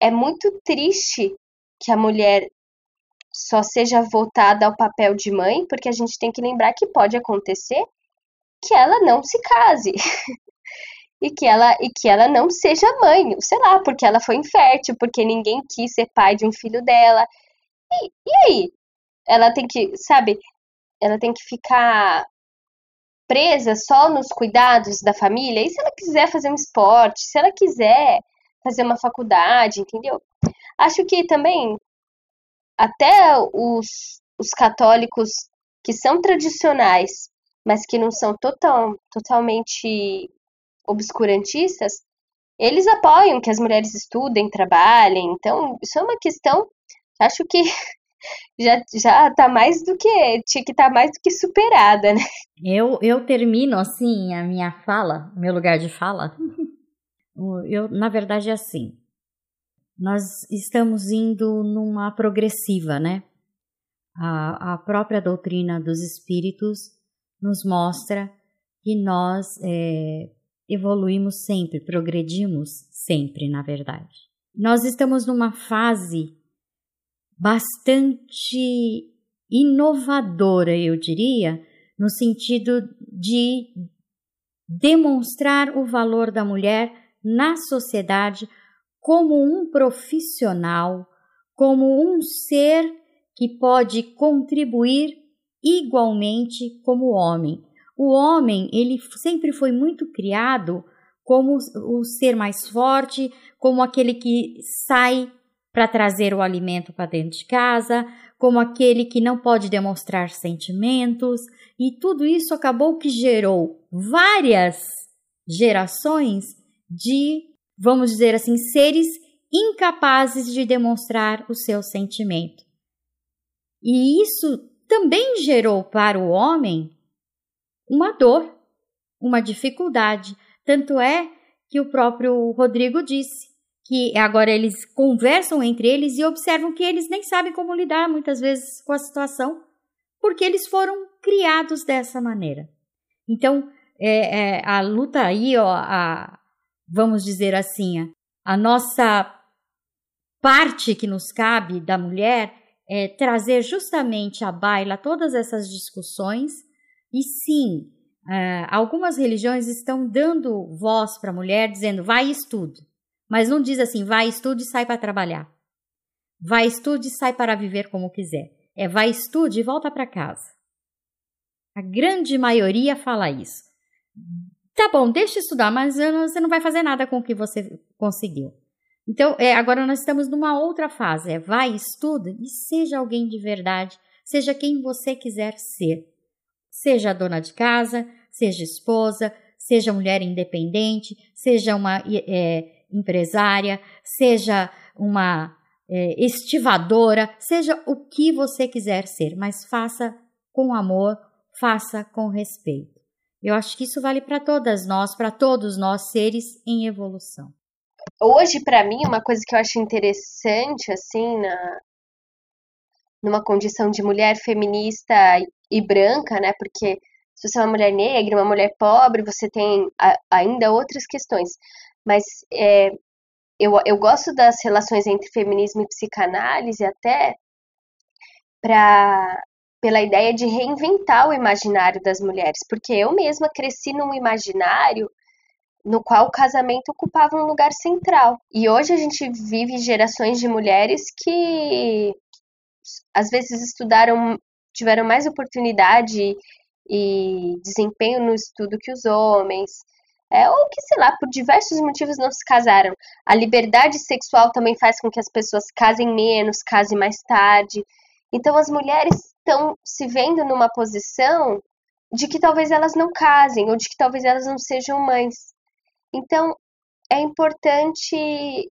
B: é muito triste que a mulher só seja voltada ao papel de mãe, porque a gente tem que lembrar que pode acontecer que ela não se case. e que ela e que ela não seja mãe, sei lá, porque ela foi infértil, porque ninguém quis ser pai de um filho dela. E, e aí? Ela tem que, sabe, ela tem que ficar presa só nos cuidados da família. E se ela quiser fazer um esporte, se ela quiser fazer uma faculdade, entendeu? Acho que também até os, os católicos que são tradicionais, mas que não são total, totalmente obscurantistas, eles apoiam que as mulheres estudem, trabalhem. Então, isso é uma questão, acho que já já tá mais do que tinha que tá mais do que superada, né?
A: Eu eu termino assim a minha fala, meu lugar de fala. Eu, na verdade, é assim. nós estamos indo numa progressiva, né? A, a própria doutrina dos espíritos nos mostra que nós é, evoluímos sempre, progredimos sempre, na verdade. Nós estamos numa fase bastante inovadora, eu diria, no sentido de demonstrar o valor da mulher na sociedade como um profissional, como um ser que pode contribuir igualmente como homem. O homem, ele sempre foi muito criado como o ser mais forte, como aquele que sai para trazer o alimento para dentro de casa, como aquele que não pode demonstrar sentimentos, e tudo isso acabou que gerou várias gerações de, vamos dizer assim, seres incapazes de demonstrar o seu sentimento. E isso também gerou para o homem uma dor, uma dificuldade. Tanto é que o próprio Rodrigo disse que agora eles conversam entre eles e observam que eles nem sabem como lidar muitas vezes com a situação, porque eles foram criados dessa maneira. Então, é, é, a luta aí, ó, a, vamos dizer assim, a nossa parte que nos cabe da mulher é trazer justamente à baila todas essas discussões e sim, é, algumas religiões estão dando voz para a mulher, dizendo vai e estude. Mas não diz assim, vai, estude e sai para trabalhar. Vai, estude e sai para viver como quiser. É vai, estude e volta para casa. A grande maioria fala isso. Tá bom, deixa estudar, mas você não vai fazer nada com o que você conseguiu. Então, é, agora nós estamos numa outra fase. É vai, estuda e seja alguém de verdade. Seja quem você quiser ser. Seja dona de casa, seja esposa, seja mulher independente, seja uma é, empresária, seja uma é, estivadora, seja o que você quiser ser, mas faça com amor, faça com respeito. Eu acho que isso vale para todas nós, para todos nós seres em evolução.
B: Hoje, para mim, uma coisa que eu acho interessante, assim, na, numa condição de mulher feminista e branca, né? Porque se você é uma mulher negra, uma mulher pobre, você tem a, ainda outras questões. Mas é, eu, eu gosto das relações entre feminismo e psicanálise até pra, pela ideia de reinventar o imaginário das mulheres, porque eu mesma cresci num imaginário no qual o casamento ocupava um lugar central. E hoje a gente vive gerações de mulheres que às vezes estudaram, tiveram mais oportunidade e desempenho no estudo que os homens, é, ou que, sei lá, por diversos motivos não se casaram. A liberdade sexual também faz com que as pessoas casem menos, casem mais tarde. Então as mulheres estão se vendo numa posição de que talvez elas não casem, ou de que talvez elas não sejam mães. Então é importante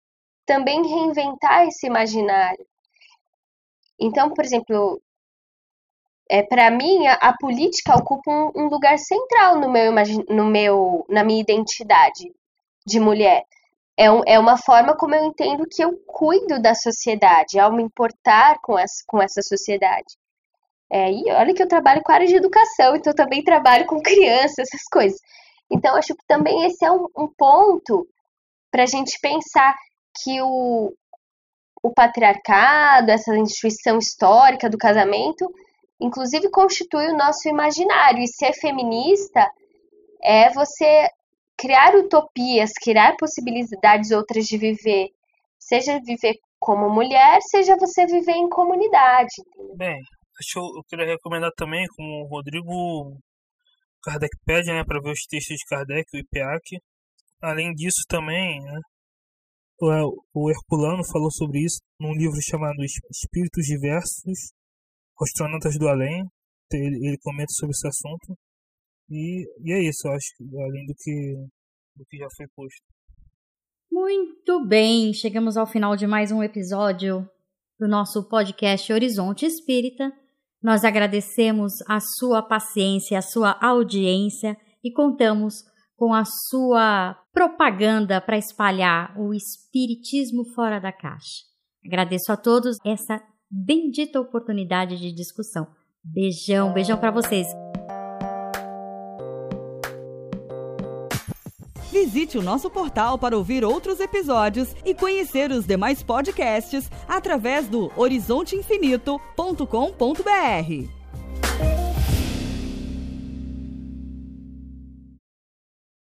B: também reinventar esse imaginário. Então, por exemplo, é, para mim, a, a, política ocupa um, um, lugar central no meu, no meu, na minha identidade de mulher. É, um, é uma forma como eu entendo que eu cuido da sociedade, ao me importar com, as, com essa sociedade. É, e olha que eu trabalho com a área de educação, então também trabalho com crianças, essas coisas. Então, acho que também esse é um, um ponto para a gente pensar que o, o patriarcado, essa instituição histórica do casamento, inclusive constitui o nosso imaginário. E ser feminista é você criar utopias, criar possibilidades outras de viver, seja viver como mulher, seja você viver em comunidade.
D: Bem, acho que eu queria recomendar também, como o Rodrigo Kardec pede, né, para ver os textos de Kardec, o IPEAC. Além disso também, né, o Herculano falou sobre isso num livro chamado Espíritos Diversos, Astronautas do Além, ele, ele comenta sobre esse assunto. E, e é isso, eu acho, além do que, do que já foi posto.
A: Muito bem, chegamos ao final de mais um episódio do nosso podcast Horizonte Espírita. Nós agradecemos a sua paciência, a sua audiência e contamos com a sua propaganda para espalhar o espiritismo fora da caixa. Agradeço a todos essa bendita oportunidade de discussão. Beijão, beijão para vocês.
E: Visite o nosso portal para ouvir outros episódios e conhecer os demais podcasts através do horizonteinfinito.com.br.